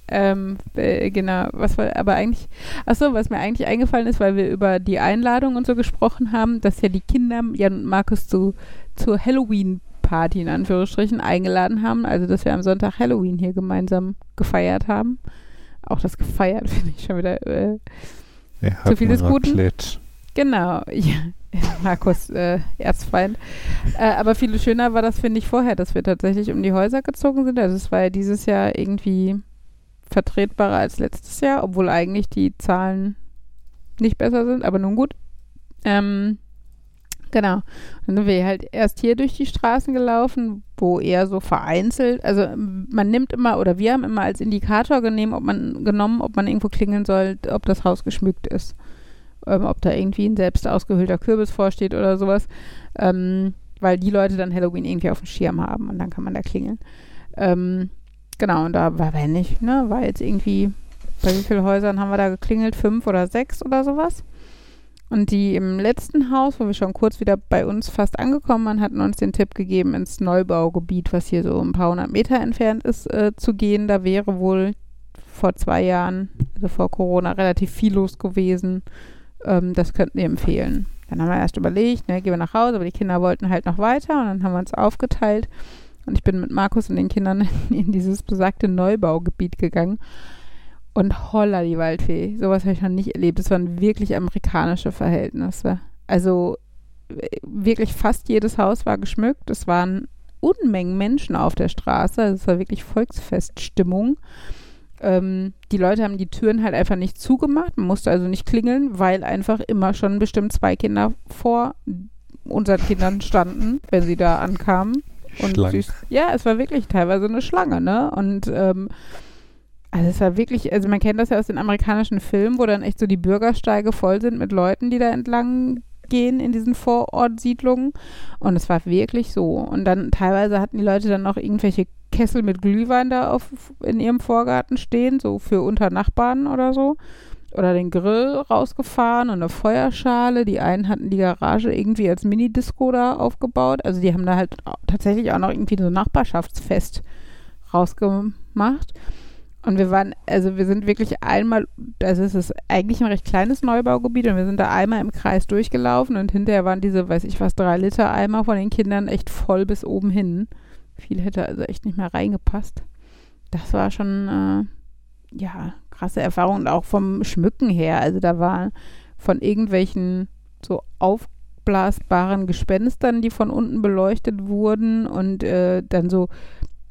Ähm, äh, genau, was war aber eigentlich, achso, was mir eigentlich eingefallen ist, weil wir über die Einladung und so gesprochen haben, dass ja die Kinder Jan und Markus zu, zur Halloween-Party in Anführungsstrichen eingeladen haben, also dass wir am Sonntag Halloween hier gemeinsam gefeiert haben. Auch das gefeiert finde ich schon wieder, äh, Wir Zu viel des hatten Guten? Raclette. Genau, ja. Markus äh, Erzfeind. Äh, aber viel schöner war das, finde ich, vorher, dass wir tatsächlich um die Häuser gezogen sind. Also es war ja dieses Jahr irgendwie vertretbarer als letztes Jahr, obwohl eigentlich die Zahlen nicht besser sind, aber nun gut. Ähm, genau. Dann sind wir halt erst hier durch die Straßen gelaufen, wo eher so vereinzelt, also ähm, man nimmt immer, oder wir haben immer als Indikator genommen, ob man, genommen, ob man irgendwo klingeln soll, ob das Haus geschmückt ist ähm, ob da irgendwie ein selbst ausgehöhlter Kürbis vorsteht oder sowas, ähm, weil die Leute dann Halloween irgendwie auf dem Schirm haben und dann kann man da klingeln. Ähm, genau, und da war, wenn nicht, ne, war jetzt irgendwie, bei wie vielen Häusern haben wir da geklingelt? Fünf oder sechs oder sowas? Und die im letzten Haus, wo wir schon kurz wieder bei uns fast angekommen waren, hatten uns den Tipp gegeben, ins Neubaugebiet, was hier so ein paar hundert Meter entfernt ist, äh, zu gehen. Da wäre wohl vor zwei Jahren, also vor Corona, relativ viel los gewesen. Ähm, das könnten wir empfehlen. Dann haben wir erst überlegt, ne, gehen wir nach Hause, aber die Kinder wollten halt noch weiter und dann haben wir uns aufgeteilt. Und ich bin mit Markus und den Kindern in dieses besagte Neubaugebiet gegangen. Und holla die Waldfee. Sowas habe ich noch nicht erlebt. Das waren wirklich amerikanische Verhältnisse. Also äh, wirklich fast jedes Haus war geschmückt. Es waren Unmengen Menschen auf der Straße. Also es war wirklich Volksfeststimmung. Ähm, die Leute haben die Türen halt einfach nicht zugemacht. Man musste also nicht klingeln, weil einfach immer schon bestimmt zwei Kinder vor unseren Kindern standen, wenn sie da ankamen. Und süß. Ja, es war wirklich teilweise eine Schlange, ne? Und ähm, also es war wirklich, also man kennt das ja aus den amerikanischen Filmen, wo dann echt so die Bürgersteige voll sind mit Leuten, die da entlang gehen in diesen Vorortsiedlungen. Und es war wirklich so. Und dann teilweise hatten die Leute dann noch irgendwelche Kessel mit Glühwein da auf, in ihrem Vorgarten stehen, so für unter Nachbarn oder so. Oder den Grill rausgefahren und eine Feuerschale. Die einen hatten die Garage irgendwie als Mini-Disco da aufgebaut. Also die haben da halt tatsächlich auch noch irgendwie so ein Nachbarschaftsfest rausgemacht. Und wir waren, also wir sind wirklich einmal, es ist eigentlich ein recht kleines Neubaugebiet und wir sind da einmal im Kreis durchgelaufen und hinterher waren diese, weiß ich was, drei Liter Eimer von den Kindern echt voll bis oben hin. Viel hätte also echt nicht mehr reingepasst. Das war schon, äh, ja, krasse Erfahrung und auch vom Schmücken her. Also da war von irgendwelchen so aufblasbaren Gespenstern, die von unten beleuchtet wurden und äh, dann so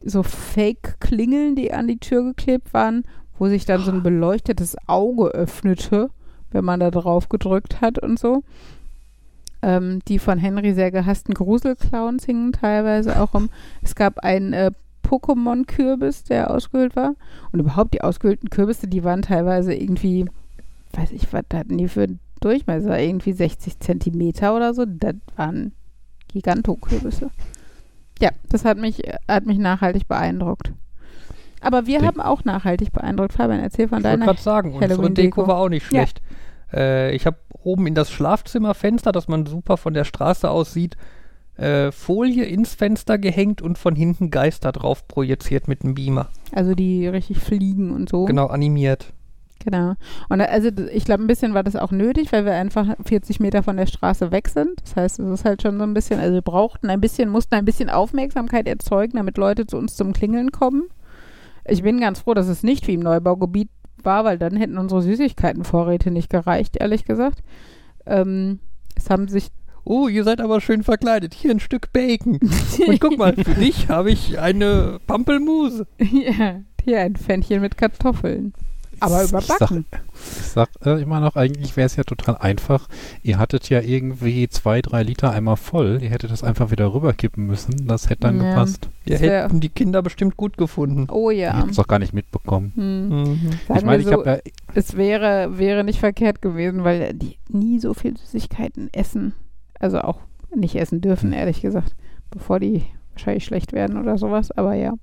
so Fake-Klingeln, die an die Tür geklebt waren, wo sich dann so ein beleuchtetes Auge öffnete, wenn man da drauf gedrückt hat und so. Ähm, die von Henry sehr gehassten Gruselclowns hingen teilweise auch um. Es gab einen äh, Pokémon-Kürbis, der ausgehöhlt war. Und überhaupt die ausgehöhlten Kürbisse, die waren teilweise irgendwie, weiß ich, was hatten die für einen Durchmesser? Irgendwie 60 Zentimeter oder so. Das waren Gigantokürbisse. Ja, das hat mich, hat mich nachhaltig beeindruckt. Aber wir Denk- haben auch nachhaltig beeindruckt. Fabian, erzähl von Ich wollte deiner. gerade sagen, unsere. Deko war auch nicht Ja. schlecht. Äh, ich habe oben in das Schlafzimmerfenster, das man super von der Straße aus sieht, äh, Folie ins Fenster gehängt und von hinten Geister drauf projiziert mit einem Beamer. Also die richtig fliegen und so. Genau, animiert. Genau. Und also ich glaube, ein bisschen war das auch nötig, weil wir einfach 40 Meter von der Straße weg sind. Das heißt, es ist halt schon so ein bisschen, also wir brauchten ein bisschen, mussten ein bisschen Aufmerksamkeit erzeugen, damit Leute zu uns zum Klingeln kommen. Ich bin ganz froh, dass es nicht wie im Neubaugebiet war, weil dann hätten unsere Süßigkeitenvorräte nicht gereicht, ehrlich gesagt. Ähm, es haben sich Oh, ihr seid aber schön verkleidet. Hier ein Stück Bacon. Und guck mal, für dich habe ich eine Pampelmuse. ja, hier ein Pfännchen mit Kartoffeln. Aber Ich überbacken. Ich sag äh, immer noch, eigentlich wäre es ja total einfach. Ihr hattet ja irgendwie zwei, drei Liter einmal voll. Ihr hättet das einfach wieder rüberkippen müssen. Das hätte dann Ja. gepasst. Wir Das wär- hätten die Kinder bestimmt gut gefunden. Oh ja. hätte es doch gar nicht mitbekommen. Hm. Mhm. Ich meine, wir ich so, habe ja, es wäre, wäre nicht verkehrt gewesen, weil die nie so viel Süßigkeiten essen. Also auch nicht essen dürfen, Hm. ehrlich gesagt, bevor die wahrscheinlich schlecht werden oder sowas. Aber ja.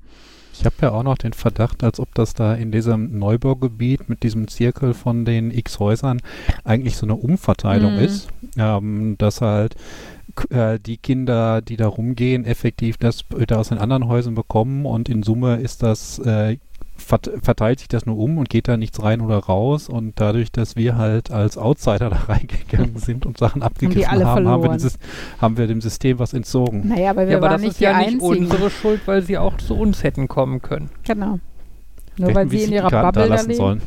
Ich habe ja auch noch den Verdacht, als ob das da in diesem Neubaugebiet mit diesem Zirkel von den X Häusern eigentlich so eine Umverteilung Mhm. ist, ähm, dass halt äh, die Kinder, die da rumgehen, effektiv das wieder aus den anderen Häusern bekommen und in Summe ist das äh, verteilt sich das nur um und geht da nichts rein oder raus und dadurch, dass wir halt als Outsider da reingegangen sind und Sachen abgegriffen alle haben, haben wir, dieses, haben wir dem System was entzogen. Naja, aber wir Ja, aber waren das nicht ist die ja nicht Einzigen. unsere Schuld, weil sie auch zu uns hätten kommen können. Genau. Nur Wir weil sie in ihrer Bubble da lassen leben. sollen.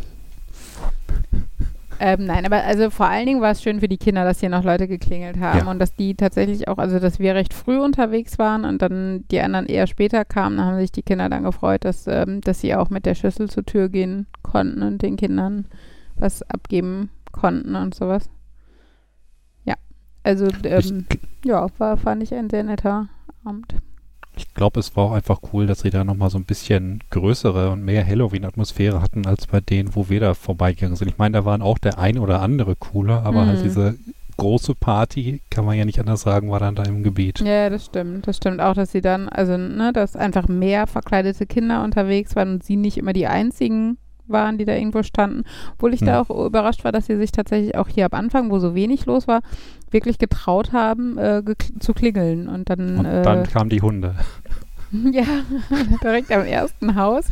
Ähm, nein, aber also vor allen Dingen war es schön für die Kinder, dass hier noch Leute geklingelt haben Ja. und dass die tatsächlich auch, also dass wir recht früh unterwegs waren und dann die anderen eher später kamen, da haben sich die Kinder dann gefreut, dass, ähm, dass sie auch mit der Schüssel zur Tür gehen konnten und den Kindern was abgeben konnten und sowas. Ja, also ähm, ja, war, fand ich ein sehr netter Abend. Ich glaube, es war auch einfach cool, dass sie da nochmal so ein bisschen größere und mehr Halloween-Atmosphäre hatten, als bei denen, wo wir da vorbeigegangen sind. Ich meine, da waren auch der ein oder andere cooler, aber halt Mhm. diese große Party, kann man ja nicht anders sagen, war dann da im Gebiet. Ja, das stimmt. Das stimmt auch, dass sie dann, also, ne, dass einfach mehr verkleidete Kinder unterwegs waren und sie nicht immer die einzigen waren, die da irgendwo standen. Obwohl ich da Ja. auch überrascht war, dass sie sich tatsächlich auch hier am Anfang, wo so wenig los war, wirklich getraut haben, äh, gekl- zu klingeln. Und dann, Und äh, dann kamen die Hunde. ja, direkt am ersten Haus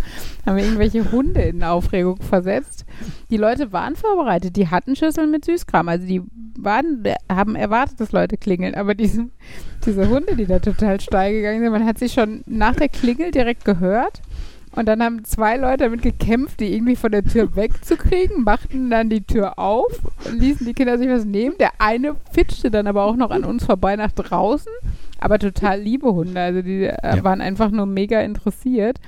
haben wir irgendwelche Hunde in Aufregung versetzt. Die Leute waren vorbereitet, die hatten Schüsseln mit Süßkram. Also die waren, haben erwartet, dass Leute klingeln. Aber diese, diese Hunde, die da total steil gegangen sind, man hat sie schon nach der Klingel direkt gehört. Und dann haben zwei Leute damit gekämpft, die irgendwie von der Tür wegzukriegen, machten dann die Tür auf, ließen die Kinder sich was nehmen. Der eine fitschte dann aber auch noch an uns vorbei nach draußen, aber total liebe Hunde. Also die äh, Ja. waren einfach nur mega interessiert.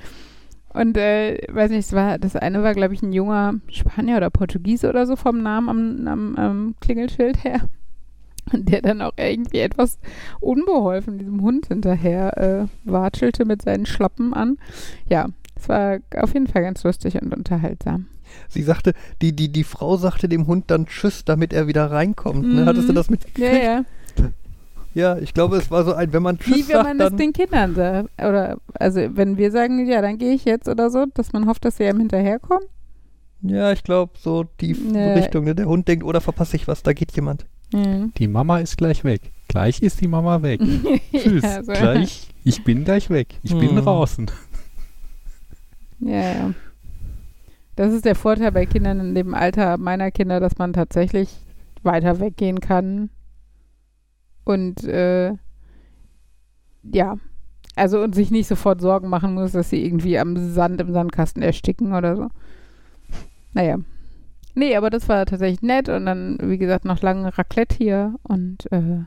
Und äh, weiß nicht, es war, das eine war, glaube ich, ein junger Spanier oder Portugiese oder so vom Namen am, am, am Klingelschild her. Und der dann auch irgendwie etwas unbeholfen diesem Hund hinterher äh, watschelte mit seinen Schlappen an. Ja, es war auf jeden Fall ganz lustig und unterhaltsam. Sie sagte, die, die, die Frau sagte dem Hund dann Tschüss, damit er wieder reinkommt. Ne? Mhm. Hattest du das Ja, mitgekriegt? ja. Ja, ich glaube, es war so ein, wenn man Tschüss Wie wenn sagt, man das den Kindern sagt. Oder, also, wenn wir sagen, ja, dann gehe ich jetzt oder so, dass man hofft, dass sie einem hinterherkommen. Ja, ich glaube, so die Nee. Richtung. Ne? Der Hund denkt, oder verpasse ich was, da geht jemand. Mhm. Die Mama ist gleich weg. Gleich ist die Mama weg. Tschüss. Ja, so. Gleich, ich bin gleich weg. Ich bin Hm. draußen. Ja, ja. Das ist der Vorteil bei Kindern in dem Alter meiner Kinder, dass man tatsächlich weiter weggehen kann. Und äh, ja, also und sich nicht sofort Sorgen machen muss, dass sie irgendwie am Sand im Sandkasten ersticken oder so. Naja. Nee, aber das war tatsächlich nett und dann, wie gesagt, noch lange Raclette hier und äh,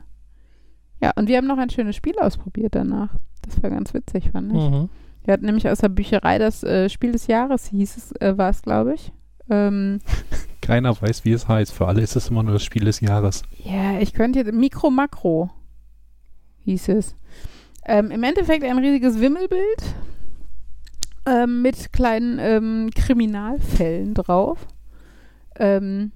ja, und wir haben noch ein schönes Spiel ausprobiert danach. Das war ganz witzig, fand ich. Mhm. Wir hatten nämlich aus der Bücherei das äh, Spiel des Jahres, hieß es, äh, war es, glaube ich. Ähm, Keiner weiß, wie es heißt. Für alle ist es immer nur das Spiel des Jahres. ja, ich könnte jetzt, Mikro Makro hieß es. Ähm, Im Endeffekt ein riesiges Wimmelbild ähm, mit kleinen ähm, Kriminalfällen drauf, ähm,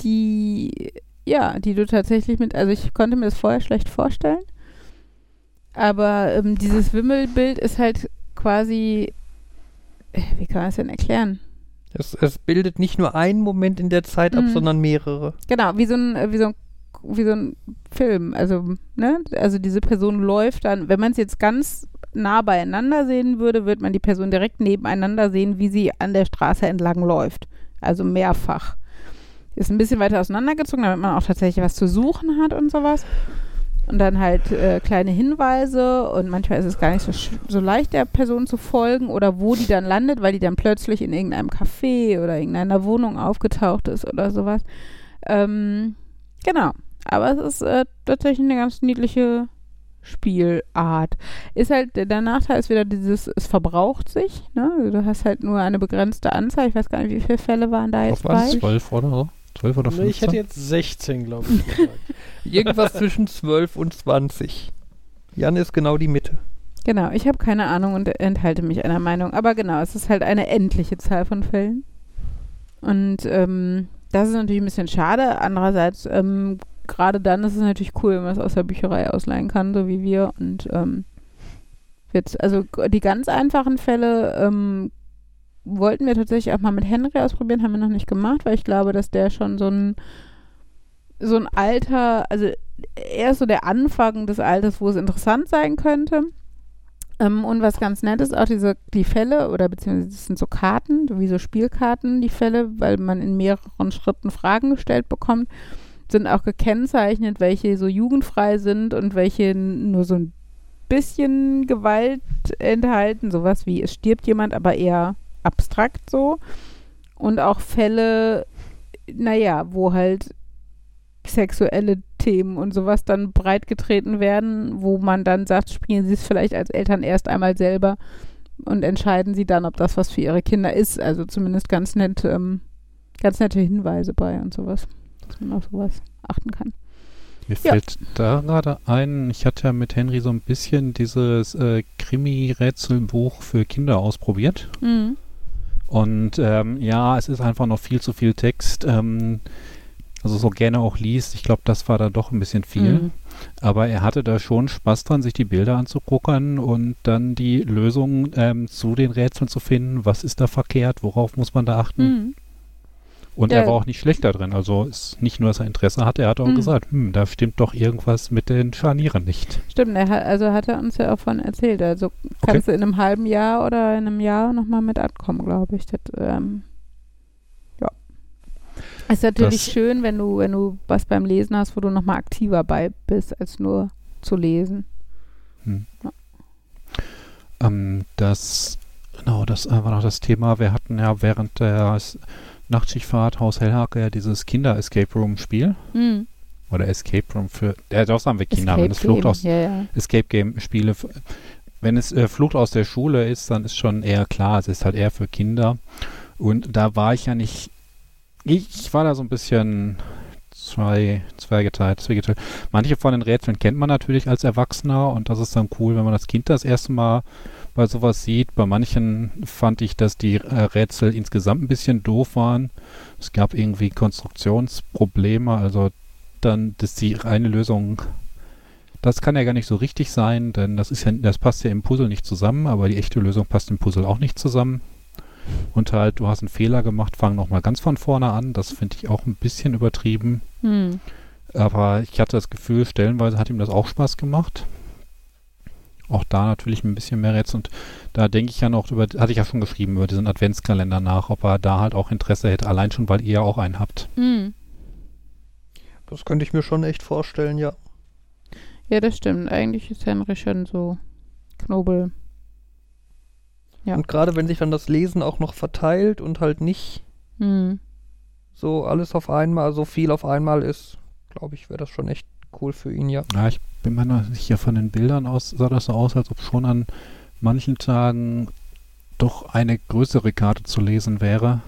die, ja, die du tatsächlich mit, also ich konnte mir das vorher schlecht vorstellen, aber ähm, dieses Wimmelbild ist halt quasi, äh, wie kann man es denn erklären? Es, es bildet nicht nur einen Moment in der Zeit ab, Mhm. sondern mehrere. Genau, wie so ein, äh, wie so ein, wie so ein Film. Also, ne, also diese Person läuft dann, wenn man es jetzt ganz nah beieinander sehen würde, würde man die Person direkt nebeneinander sehen, wie sie an der Straße entlang läuft. Also mehrfach. Ist ein bisschen weiter auseinandergezogen, damit man auch tatsächlich was zu suchen hat und sowas. Und dann halt äh, kleine Hinweise und manchmal ist es gar nicht so, sch- so leicht, der Person zu folgen oder wo die dann landet, weil die dann plötzlich in irgendeinem Café oder irgendeiner Wohnung aufgetaucht ist oder sowas. Ähm, genau. Aber es ist äh, tatsächlich eine ganz niedliche Spielart. Ist halt, der Nachteil ist wieder dieses, es verbraucht sich. Ne? Also du hast halt nur eine begrenzte Anzahl. Ich weiß gar nicht, wie viele Fälle waren da jetzt bei. es? Zwölf oder so? Zwölf oder Nee, fünfzehn? ich hätte jetzt 16, glaube ich. gesagt. Irgendwas zwischen 12 und 20. Jan ist genau die Mitte. Genau, ich habe keine Ahnung und enthalte mich einer Meinung. Aber genau, es ist halt eine endliche Zahl von Fällen. Und ähm, das ist natürlich ein bisschen schade. Andererseits, ähm, gerade dann ist es natürlich cool, wenn man es aus der Bücherei ausleihen kann, so wie wir. Und ähm, wird, also die ganz einfachen Fälle ähm, wollten wir tatsächlich auch mal mit Henry ausprobieren, haben wir noch nicht gemacht, weil ich glaube, dass der schon so ein so ein Alter, also er ist so der Anfang des Alters, wo es interessant sein könnte. Ähm, und was ganz nett ist, auch diese, die Fälle, oder beziehungsweise das sind so Karten, wie so Spielkarten, die Fälle, weil man in mehreren Schritten Fragen gestellt bekommt, sind auch gekennzeichnet, welche so jugendfrei sind und welche nur so ein bisschen Gewalt enthalten, sowas wie es stirbt jemand, aber eher abstrakt so. Und auch Fälle, naja, wo halt sexuelle Themen und sowas dann breitgetreten werden, wo man dann sagt, spielen Sie es vielleicht als Eltern erst einmal selber und entscheiden Sie dann, ob das was für Ihre Kinder ist. Also zumindest ganz nett, ähm, ganz nette Hinweise bei und sowas, dass man auf sowas achten kann. Mir Ja. fällt da gerade ein, ich hatte ja mit Henry so ein bisschen dieses äh, Krimi-Rätselbuch für Kinder ausprobiert. Mhm. Und ähm, ja, es ist einfach noch viel zu viel Text. Ähm, also so gerne auch liest. Ich glaube, das war da doch ein bisschen viel. Mhm. Aber er hatte da schon Spaß dran, sich die Bilder anzugucken und dann die Lösung ähm, zu den Rätseln zu finden. Was ist da verkehrt? Worauf muss man da achten? Mhm. Und Ja. er war auch nicht schlecht da drin. Also ist nicht nur, dass er Interesse hatte, er hat auch Mhm. gesagt, hm, da stimmt doch irgendwas mit den Scharnieren nicht. Stimmt, er hat, also hat er uns ja auch von erzählt. Also kannst du in einem halben Jahr oder in einem Jahr nochmal mit ankommen, glaube ich. Das, ähm, ja. Ist natürlich Das- schön, wenn du, wenn du was beim Lesen hast, wo du nochmal aktiver bei bist, als nur zu lesen. Ähm, das, genau, das äh, war noch das Thema. Wir hatten ja während der Nachtschichtfahrt Haus Hellhake ja dieses Kinder-Escape Room-Spiel. Hm. Oder Escape Room für. Ja, doch sagen wir Kinder, Escape wenn es Flucht aus Ja, ja. Escape Game Spiele. f- Wenn es äh, Flucht aus der Schule ist, dann ist schon eher klar, es ist halt eher für Kinder. Und da war ich ja nicht. Ich, ich war da so ein bisschen zwei, zweigeteilt, zweigeteilt. Manche von den Rätseln kennt man natürlich als Erwachsener und das ist dann cool, wenn man das Kind das erste Mal bei sowas sieht. Bei manchen fand ich, dass die äh, Rätsel insgesamt ein bisschen doof waren. Es gab irgendwie Konstruktionsprobleme, also dann, dass die reine Lösung das kann ja gar nicht so richtig sein, denn das ist ja, das passt ja im Puzzle nicht zusammen, aber die echte Lösung passt im Puzzle auch nicht zusammen. Und halt, du hast einen Fehler gemacht, fang nochmal ganz von vorne an. Das finde ich auch ein bisschen übertrieben. Hm. Aber ich hatte das Gefühl, stellenweise hat ihm das auch Spaß gemacht. Auch da natürlich ein bisschen mehr Rätsel. Und da denke ich ja noch über, hatte ich ja schon geschrieben, über diesen Adventskalender nach, ob er da halt auch Interesse hätte, allein schon, weil ihr ja auch einen habt. Hm. Das könnte ich mir schon echt vorstellen, ja. Ja, das stimmt. Eigentlich ist Henry schon so Knobel. Ja. Und gerade wenn sich dann das Lesen auch noch verteilt und halt nicht Hm. so alles auf einmal, so viel auf einmal ist, glaube ich, wäre das schon echt cool für ihn, ja. Ja, ich bin mir noch sicher von den Bildern aus, sah das so aus, als ob schon an manchen Tagen doch eine größere Karte zu lesen wäre.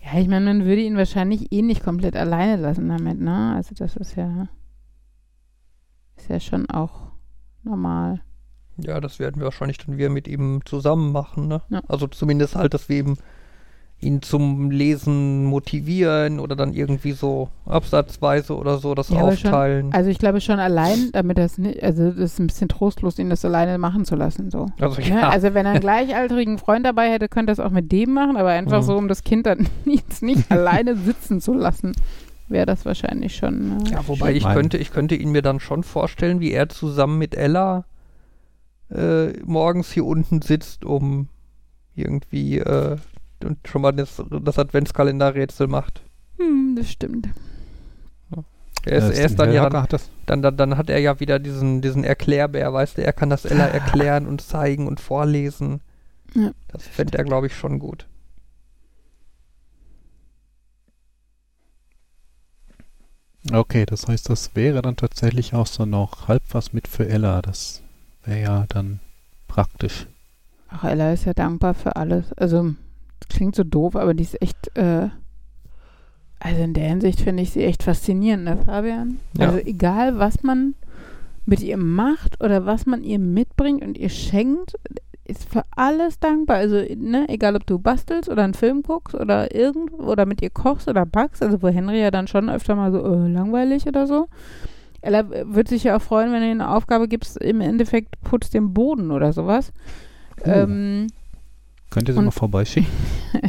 Ja, ich meine, man würde ihn wahrscheinlich eh nicht komplett alleine lassen damit, ne? Also das ist ja ist ja schon auch normal. Ja, das werden wir wahrscheinlich dann wieder mit ihm zusammen machen, ne? Ja. Also zumindest halt, dass wir eben ihn zum Lesen motivieren oder dann irgendwie so absatzweise oder so das Ja, aber schon- aufteilen. Also ich glaube schon allein, damit das nicht, also das ist ein bisschen trostlos, ihn das alleine machen zu lassen, so. Also, Ne? ja, Also wenn er einen gleichaltrigen Freund dabei hätte, könnte er das auch mit dem machen, aber einfach Mhm. so, um das Kind dann jetzt nicht alleine sitzen zu lassen, wäre das wahrscheinlich schon. Äh, ja, wobei ich könnte, ich könnte ihn mir dann schon vorstellen, wie er zusammen mit Ella äh, morgens hier unten sitzt, um irgendwie äh, und schon mal das, das Adventskalenderrätsel macht. hm, das stimmt. Er ist, er ist dann ja dann, dann, dann hat er ja wieder diesen, diesen Erklärbär, weißt du, er kann das Ella erklären und zeigen und vorlesen. Ja. Das fände er, glaube ich, schon gut. Okay, das heißt, das wäre dann tatsächlich auch so noch halb was mit für Ella. Das wäre ja dann praktisch. Ach, Ella ist ja dankbar für alles. Also, klingt so doof, aber die ist echt, äh, also in der Hinsicht finde ich sie echt faszinierend, ne, Fabian? Ja. Also, egal, was man mit ihr macht oder was man ihr mitbringt und ihr schenkt, ist für alles dankbar. Also, ne, egal ob du bastelst oder einen Film guckst oder irgend oder mit ihr kochst oder backst, also wo Henry ja dann schon öfter mal so äh, langweilig oder so. Ella wird sich ja auch freuen, wenn du ihr eine Aufgabe gibst, im Endeffekt putzt den Boden oder sowas. Oh. Ähm, Könnt ihr sie Und- mal vorbeischicken?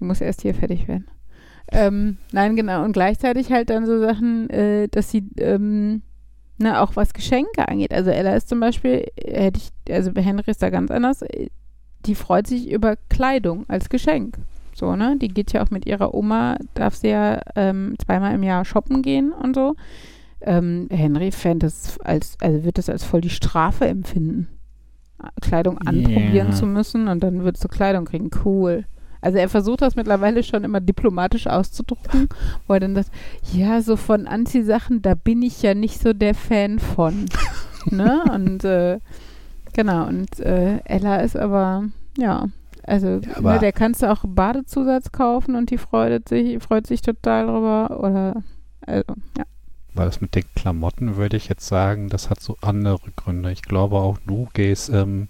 die muss erst hier fertig werden. Ähm, nein, genau. Und gleichzeitig halt dann so Sachen, äh, dass sie, ähm, ne, auch was Geschenke angeht. Also Ella ist zum Beispiel, äh, hätte ich, also bei Henry ist da ganz anders, äh, die freut sich über Kleidung als Geschenk. So, ne? Die geht ja auch mit ihrer Oma, darf sie ja ähm, zweimal im Jahr shoppen gehen und so. Ähm, Henry fände das als, also wird das als voll die Strafe empfinden. Kleidung anprobieren Ja. zu müssen und dann würdest du Kleidung kriegen. Cool. Also er versucht das mittlerweile schon immer diplomatisch auszudrücken, wo er dann sagt, ja, so von Anziehsachen, da bin ich ja nicht so der Fan von. ne? Und äh, genau, und äh, Ella ist aber, ja, also Ja, ne, der kannst du auch Badezusatz kaufen und die freut sich, freut sich total drüber. Oder also, ja. Weil das mit den Klamotten würde ich jetzt sagen, das hat so andere Gründe. Ich glaube auch du gehst ähm,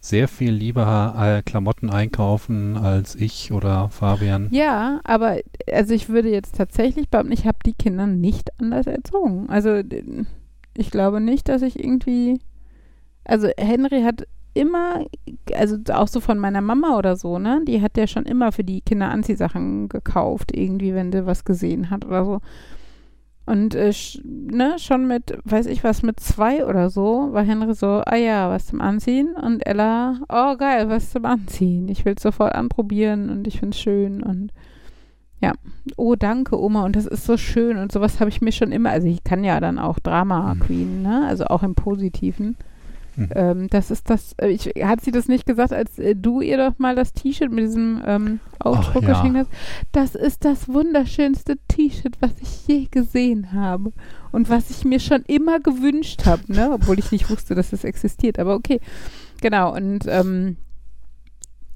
sehr viel lieber äh, Klamotten einkaufen als ich oder Fabian. Ja, aber also ich würde jetzt tatsächlich behaupten, ich habe die Kinder nicht anders erzogen. Also ich glaube nicht, dass ich irgendwie. Also Henry hat immer, also auch so von meiner Mama oder so, ne? Die hat ja schon immer für die Kinder Anziehsachen gekauft, irgendwie, wenn sie was gesehen hat oder so. Und äh, ne, schon mit, weiß ich was, mit zwei oder so, war Henry so, ah ja, was zum Anziehen. Und Ella, oh geil, was zum Anziehen. Ich will es sofort anprobieren und ich finde es schön und ja. Oh, danke, Oma. Und das ist so schön. Und sowas habe ich mir schon immer, also ich kann ja dann auch Drama Mhm. Queen, ne? Also auch im Positiven. Mhm. Ähm, das ist das, äh, ich, hat sie das nicht gesagt, als äh, du ihr doch mal das T-Shirt mit diesem ähm, Aufdruck Ach, ja. geschenkt hast? Das ist das wunderschönste T-Shirt, was ich je gesehen habe. Und was ich mir schon immer gewünscht habe, ne? Obwohl ich nicht wusste, dass es existiert. Aber okay. Genau, und ähm,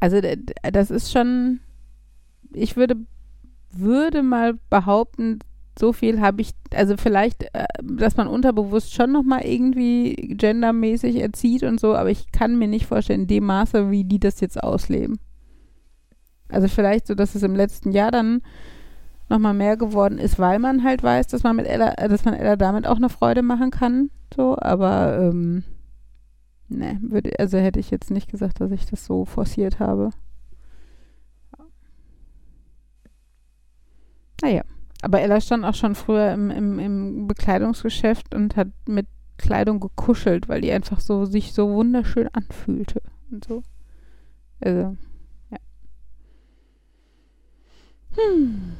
also das ist schon, ich würde, würde mal behaupten, so viel habe ich, also vielleicht, äh, dass man unterbewusst schon nochmal irgendwie gendermäßig erzieht und so, aber ich kann mir nicht vorstellen, in dem Maße, wie die das jetzt ausleben. Also vielleicht so, dass es im letzten Jahr dann nochmal mehr geworden ist, weil man halt weiß, dass man mit Ella, äh, dass man Ella damit auch eine Freude machen kann, so, aber ähm, ne, würde, also hätte ich jetzt nicht gesagt, dass ich das so forciert habe. Naja. Aber Ella stand auch schon früher im, im, im Bekleidungsgeschäft und hat mit Kleidung gekuschelt, weil die einfach so sich so wunderschön anfühlte und so. Also, ja. Hm.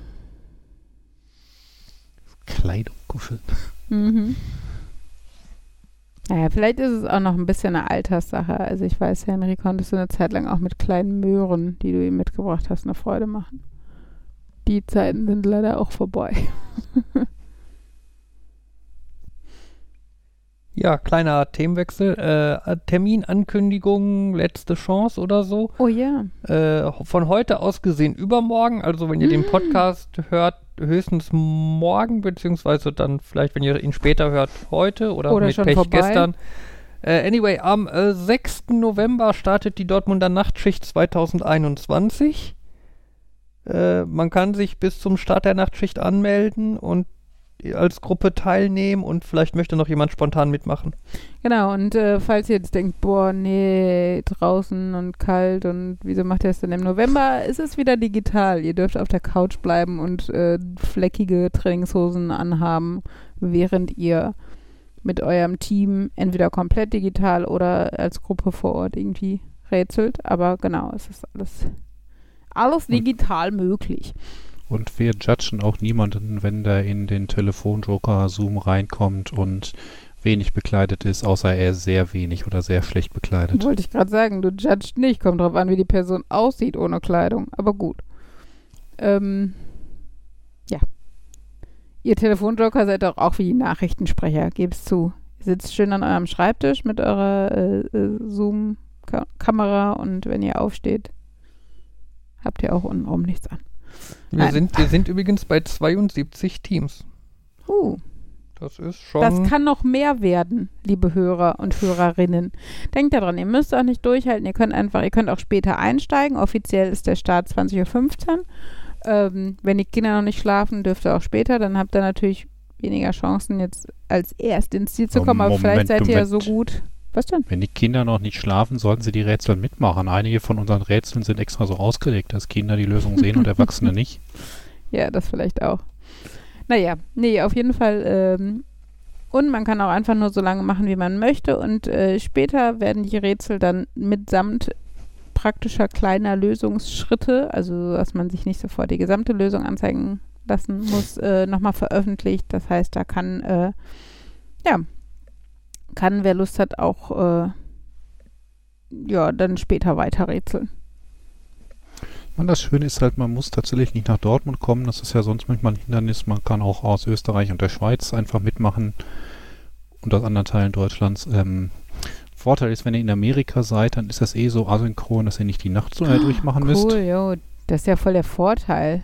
Kleidung kuscheln. Mhm. Naja, vielleicht ist es auch noch ein bisschen eine Alterssache. Also ich weiß, Henry, konntest du eine Zeit lang auch mit kleinen Möhren, die du ihm mitgebracht hast, eine Freude machen. Die Zeiten sind leider auch vorbei. Ja, kleiner Themenwechsel. Äh, Terminankündigung, letzte Chance oder so. Oh ja. Äh, von heute aus gesehen übermorgen. Also wenn ihr den Mm. Podcast hört, höchstens morgen, beziehungsweise dann vielleicht, wenn ihr ihn später hört, heute oder, Oder mit schon Pech vorbei. gestern. Äh, anyway, am äh, 6. November startet die Dortmunder Nachtschicht 2021. Äh, man kann sich bis zum Start der Nachtschicht anmelden und als Gruppe teilnehmen und vielleicht möchte noch jemand spontan mitmachen. Genau, und äh, falls ihr jetzt denkt, boah, nee, draußen und kalt und wieso macht ihr das denn im November, ist es wieder digital. Ihr dürft auf der Couch bleiben und äh, fleckige Trainingshosen anhaben, während ihr mit eurem Team entweder komplett digital oder als Gruppe vor Ort irgendwie rätselt. Aber genau, es ist alles, alles Und- digital möglich. Und wir judgen auch niemanden, wenn der in den Telefonjoker Zoom reinkommt und wenig bekleidet ist, außer er ist sehr wenig oder sehr schlecht bekleidet. Wollte ich gerade sagen, du judgst nicht, kommt drauf an, wie die Person aussieht ohne Kleidung. Aber gut. Ähm, ja. Ihr Telefonjoker seid doch auch wie die Nachrichtensprecher, geb's zu. Ihr sitzt schön an eurem Schreibtisch mit eurer äh, äh, Zoom-Kamera und wenn ihr aufsteht, habt ihr auch untenrum nichts an. Wir Nein. sind, wir sind übrigens bei 72 Teams. Uh, Das ist schon. das kann noch mehr werden, liebe Hörer und Hörerinnen. Denkt daran, ihr müsst auch nicht durchhalten, ihr könnt einfach, ihr könnt auch später einsteigen. Offiziell ist der Start 20.15 Uhr. Ähm, wenn die Kinder noch nicht schlafen, dürft ihr auch später, dann habt ihr natürlich weniger Chancen, jetzt als erst ins Ziel zu Oh, kommen, aber Moment, vielleicht seid ihr ja so gut. Was denn? Wenn die Kinder noch nicht schlafen, sollten sie die Rätsel mitmachen. Einige von unseren Rätseln sind extra so ausgelegt, dass Kinder die Lösung sehen und Erwachsene nicht. Ja, das vielleicht auch. Naja, nee, auf jeden Fall. Ähm, und man kann auch einfach nur so lange machen, wie man möchte. Und äh, später werden die Rätsel dann mitsamt praktischer kleiner Lösungsschritte, also dass man sich nicht sofort die gesamte Lösung anzeigen lassen muss, äh, nochmal veröffentlicht. Das heißt, da kann, äh, ja, kann, wer Lust hat, auch, äh, ja, dann später weiter rätseln. Und das Schöne ist halt, man muss tatsächlich nicht nach Dortmund kommen. Das ist ja sonst manchmal ein Hindernis. Man kann auch aus Österreich und der Schweiz einfach mitmachen und aus anderen Teilen Deutschlands. Ähm, Vorteil ist, wenn ihr in Amerika seid, dann ist das eh so asynchron, dass ihr nicht die Nacht so äh, durchmachen cool, müsst. jo, das ist ja voll der Vorteil.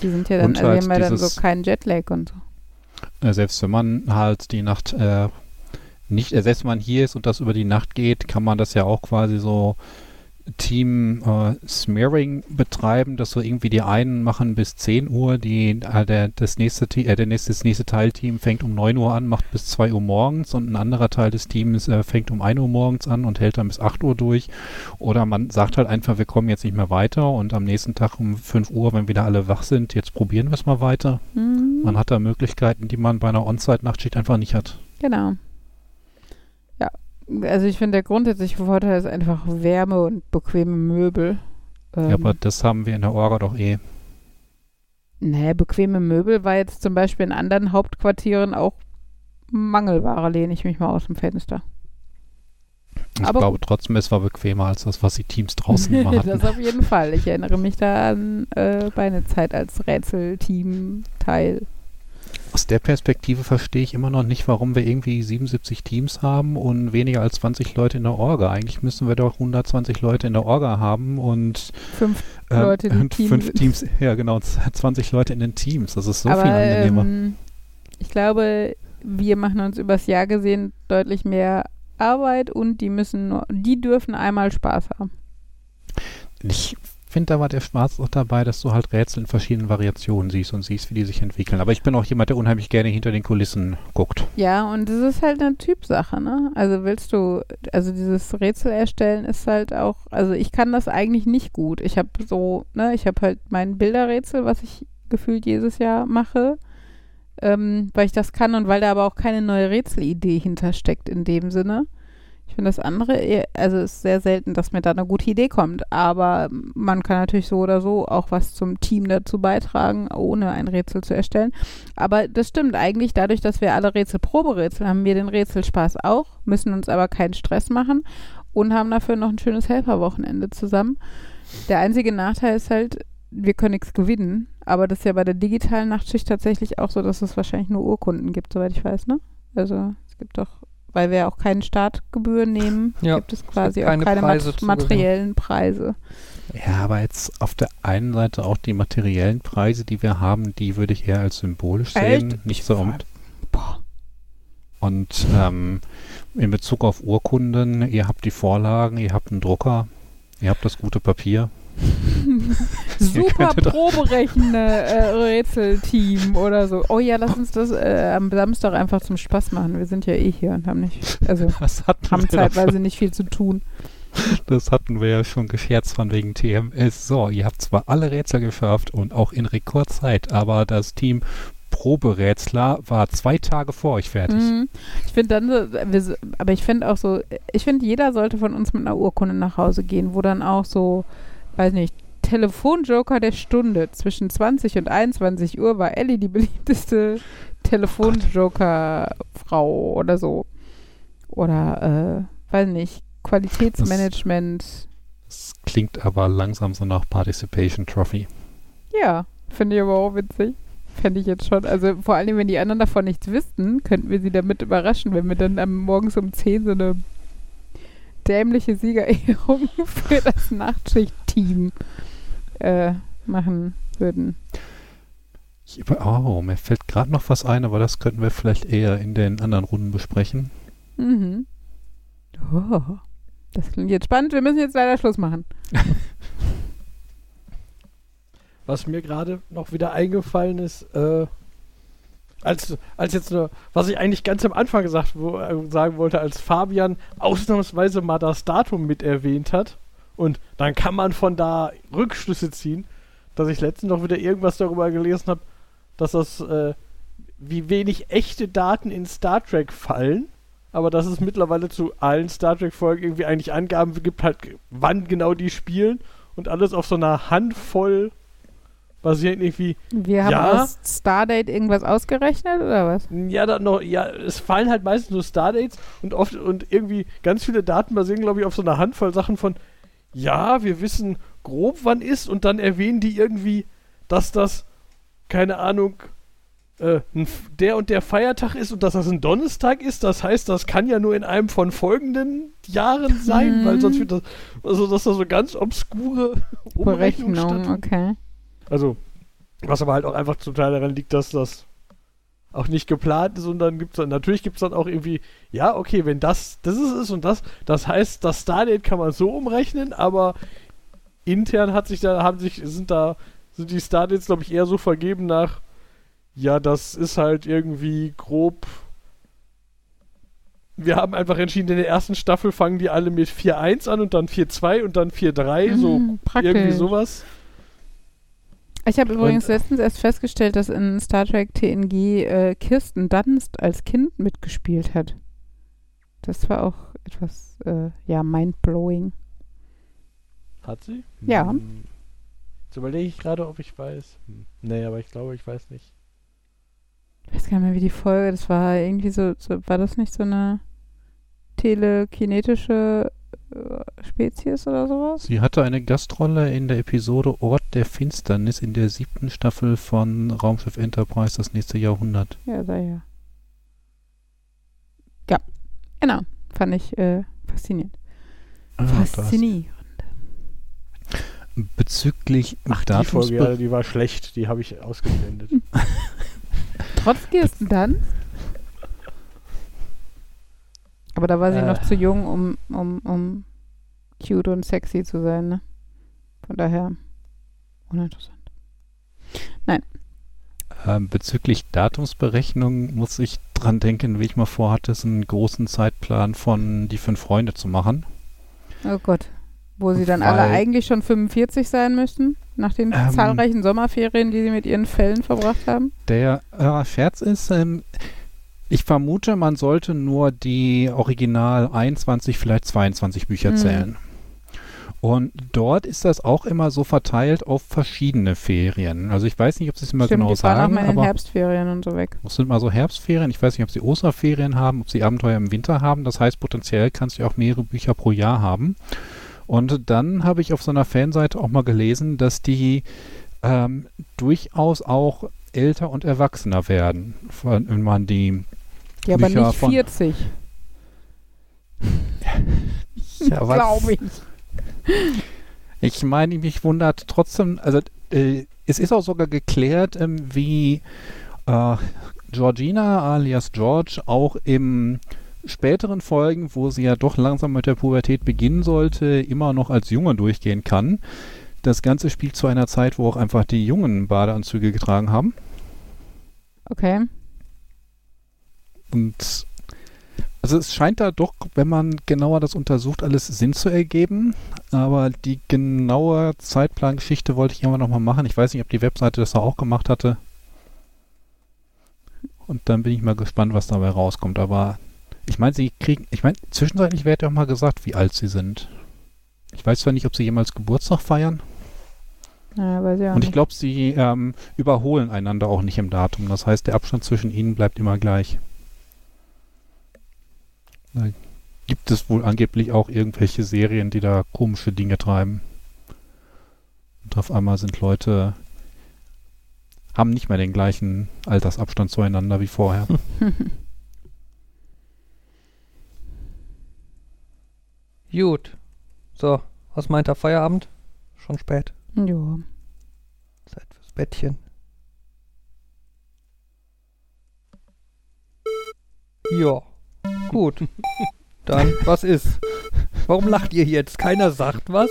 Die sind ja dann, Und also halt haben ja dann so keinen Jetlag und so. Äh, selbst wenn man halt die Nacht äh, nicht, selbst wenn man hier ist und das über die Nacht geht, kann man das ja auch quasi so Team äh, Smearing betreiben, dass so irgendwie die einen machen bis 10 Uhr, die, äh, der, das nächste, Te- äh, der nächste, das nächste Teilteam fängt um 9 Uhr an, macht bis 2 Uhr morgens und ein anderer Teil des Teams äh, fängt um 1 Uhr morgens an und hält dann bis 8 Uhr durch. Oder man sagt halt einfach, wir kommen jetzt nicht mehr weiter und am nächsten Tag um 5 Uhr, wenn wieder alle wach sind, jetzt probieren wir es mal weiter. Mhm. Man hat da Möglichkeiten, die man bei einer On-Site-Nachtschicht einfach nicht hat. Genau. Also ich finde, der grundsätzliche Vorteil ist einfach Wärme und bequeme Möbel. Ähm, Ja, aber das haben wir in der Orga doch eh. nee, bequeme Möbel war jetzt zum Beispiel in anderen Hauptquartieren auch Mangelware, lehne ich mich mal aus dem Fenster. Ich Aber glaube trotzdem, es war bequemer als das, was die Teams draußen immer hatten. das auf jeden Fall. Ich erinnere mich da an äh, meine Zeit als Rätselteam-Teil. Aus der Perspektive verstehe ich immer noch nicht, warum wir irgendwie 77 Teams haben und weniger als 20 Leute in der Orga. Eigentlich müssen wir doch 120 Leute in der Orga haben und Fünf ähm, Leute, die im und Team fünf. Teams, ja genau, 20 Leute in den Teams. Das ist so Aber viel angenehmer. ähm, ich glaube, wir machen uns übers Jahr gesehen deutlich mehr Arbeit und die müssen nur, die dürfen einmal Spaß haben. Ich finde, da war der Spaß auch dabei, dass du halt Rätsel in verschiedenen Variationen siehst und siehst, wie die sich entwickeln. Aber ich bin auch jemand, der unheimlich gerne hinter den Kulissen guckt. Ja, und das ist halt eine Typsache, ne? Also willst du, also dieses Rätsel erstellen ist halt auch, also ich kann das eigentlich nicht gut. Ich habe so, ne, ich habe halt mein Bilderrätsel, was ich gefühlt jedes Jahr mache, ähm, weil ich das kann und weil da aber auch keine neue Rätselidee hintersteckt in dem Sinne. Ich finde das andere, also es ist sehr selten, dass mir da eine gute Idee kommt, aber man kann natürlich so oder so auch was zum Team dazu beitragen, ohne ein Rätsel zu erstellen. Aber das stimmt eigentlich, dadurch, dass wir alle Rätsel Proberätsel haben, wir den Rätselspaß auch, müssen uns aber keinen Stress machen und haben dafür noch ein schönes Helferwochenende zusammen. Der einzige Nachteil ist halt, wir können nichts gewinnen, aber das ist ja bei der digitalen Nachtschicht tatsächlich auch so, dass es wahrscheinlich nur Urkunden gibt, soweit ich weiß, ne? Also es gibt doch, weil wir auch keine Startgebühren nehmen, Ja, gibt es quasi gibt keine auch keine Preise mat materiellen Preise. Ja, aber jetzt auf der einen Seite auch die materiellen Preise, die wir haben, die würde ich eher als symbolisch sehen. Echt? Nicht so um. Boah. Und ähm, in Bezug auf Urkunden, ihr habt die Vorlagen, ihr habt einen Drucker, ihr habt das gute Papier. Super proberechne äh, Rätselteam oder so. Oh ja, lass uns das äh, am Samstag einfach zum Spaß machen. Wir sind ja eh hier und haben nicht, also haben zeitweise nicht viel zu tun. das hatten wir ja schon gescherzt von wegen TMS. So, ihr habt zwar alle Rätsel geschafft und auch in Rekordzeit, aber das Team Proberätsler war zwei Tage vor euch fertig. Mhm. Ich finde dann, so, wir, so- aber ich finde auch so, ich finde, jeder sollte von uns mit einer Urkunde nach Hause gehen, wo dann auch so, weiß nicht, Telefonjoker der Stunde zwischen 20 und 21 Uhr war Ellie die beliebteste Telefonjoker-Frau oder so. Oder, äh, weiß nicht, Qualitätsmanagement. Das klingt aber langsam so nach Participation Trophy. Ja, finde ich aber auch witzig. Fände ich jetzt schon. Also vor allem, wenn die anderen davon nichts wüssten, könnten wir sie damit überraschen, wenn wir dann am morgens um 10 so eine dämliche Siegerehrung für das Nachtschicht-Team äh, machen würden. Oh, mir fällt gerade noch was ein, aber das könnten wir vielleicht eher in den anderen Runden besprechen. Mhm. Oh, das klingt jetzt spannend. Wir müssen jetzt leider Schluss machen. Was mir gerade noch wieder eingefallen ist, äh, als, als jetzt nur, was ich eigentlich ganz am Anfang gesagt, wo, äh, sagen wollte, als Fabian ausnahmsweise mal das Datum mit erwähnt hat. Und dann kann man von da Rückschlüsse ziehen, dass ich letztens noch wieder irgendwas darüber gelesen habe, dass das, äh, wie wenig echte Daten in Star Trek fallen, aber dass es mittlerweile zu allen Star Trek-Folgen irgendwie eigentlich Angaben gibt, halt, wann genau die spielen und alles auf so einer Handvoll basierend irgendwie Wir haben Ja. aus Stardate irgendwas ausgerechnet oder was? Ja, dann noch, ja, es fallen halt meistens nur Stardates und oft und irgendwie ganz viele Daten basieren, glaube ich, auf so einer Handvoll Sachen von, ja, wir wissen grob, wann ist und dann erwähnen die irgendwie, dass das, keine Ahnung, äh, der und der Feiertag ist und dass das ein Donnerstag ist. Das heißt, das kann ja nur in einem von folgenden Jahren sein, Mhm. weil sonst wird das, also dass da so ganz obskure Umrechnungen stattfinden. okay. Also, was aber halt auch einfach zum Teil daran liegt, dass das auch nicht geplant ist und dann gibt es dann, natürlich gibt es dann auch irgendwie, ja, okay, wenn das, das ist es und das, das heißt, das Stardate kann man so umrechnen, aber intern hat sich da, haben sich, sind da, sind die Stardates, glaube ich, eher so vergeben nach, ja, das ist halt irgendwie grob. Wir haben einfach entschieden, in der ersten Staffel fangen die alle mit 4-1 an und dann 4-2 und dann 4-3, so Mhm, praktisch. irgendwie sowas. Ich habe übrigens Und- letztens erst festgestellt, dass in Star Trek TNG äh, Kirsten Dunst als Kind mitgespielt hat. Das war auch etwas, äh, ja, mindblowing. Hat sie? Ja. Hm. Jetzt überlege ich gerade, ob ich weiß. Hm. Nee, aber ich glaube, ich weiß nicht. Ich weiß gar nicht mehr, wie die Folge, das war irgendwie so, so war das nicht so eine telekinetische äh, Spezies oder sowas? Sie hatte eine Gastrolle in der Episode Ort der Finsternis in der siebten Staffel von Raumschiff Enterprise das nächste Jahrhundert. Ja, da ja. Ja, genau. Fand ich äh, faszinierend. Ah, Faszinierend. Bezüglich Ach, die Folge, ja, die war schlecht. Die habe ich ausgeblendet. Trotz Kirsten dann. Aber da war sie Äh. noch zu jung, um, um, um cute und sexy zu sein, ne? Von daher uninteressant. ähm, bezüglich Datumsberechnung muss ich dran denken, wie ich mal vorhatte, so einen großen Zeitplan von die fünf Freunde zu machen. Oh Gott. Wo sie dann alle Weil- eigentlich schon 45 sein müssten, nach den Ähm. zahlreichen Sommerferien, die sie mit ihren Fällen verbracht haben. Der äh, Scherz ist, ähm, ich vermute, man sollte nur die original 21, vielleicht 22 Bücher Mhm. zählen. Und dort ist das auch immer so verteilt auf verschiedene Ferien. Also ich weiß nicht, ob sie es immer Stimmt, genau die fahren auch sagen, mal in Herbstferien und so weg. es sind mal so Herbstferien. Ich weiß nicht, ob sie Osterferien haben, ob sie Abenteuer im Winter haben. Das heißt, potenziell kannst du auch mehrere Bücher pro Jahr haben. Und dann habe ich auf so einer Fanseite auch mal gelesen, dass die ähm, durchaus auch älter und erwachsener werden, wenn man die Ja, aber nicht von- 40, ja, glaube ich. Ich meine, mich wundert trotzdem, also äh, es ist auch sogar geklärt, ähm, wie äh, Georgina alias George auch im späteren Folgen, wo sie ja doch langsam mit der Pubertät beginnen sollte, immer noch als Junge durchgehen kann. Das Ganze spielt zu einer Zeit, wo auch einfach die Jungen Badeanzüge getragen haben. Okay. Und also es scheint da doch, wenn man genauer das untersucht, alles Sinn zu ergeben. Aber die genaue Zeitplangeschichte wollte ich immer noch mal machen. Ich weiß nicht, ob die Webseite das auch gemacht hatte. Und dann bin ich mal gespannt, was dabei rauskommt. Aber ich meine, sie kriegen, ich meine, zwischenzeitlich wird ja auch mal gesagt, wie alt sie sind. Ich weiß zwar nicht, ob sie jemals Geburtstag feiern. Ja, weiß ich auch Und ich glaube, sie ähm, überholen einander auch nicht im Datum. Das heißt, der Abstand zwischen ihnen bleibt immer gleich. Da gibt es wohl angeblich auch irgendwelche Serien, die da komische Dinge treiben. Und auf einmal sind Leute, haben nicht mehr den gleichen Altersabstand zueinander wie vorher. Gut. So, was meint der Feierabend? Schon spät. ja. Zeit fürs Bettchen. Ja. Gut. Dann, was ist? Warum lacht ihr jetzt? Keiner sagt was?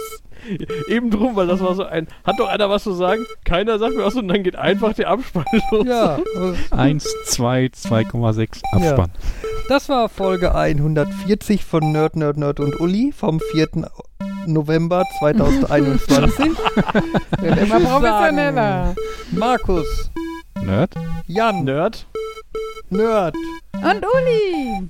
Eben drum, weil das war so ein. Hat doch einer was zu sagen? Keiner sagt mir was und dann geht einfach der Abspann los. Ja. 1, 2, 2,6 Abspann. Das war Folge 140 von Nerd, Nerd, Nerd und Uli vom 4. November 2021. Wird immer professioneller. Markus, Nerd? Jan, Nerd? Nerd. Und Uli.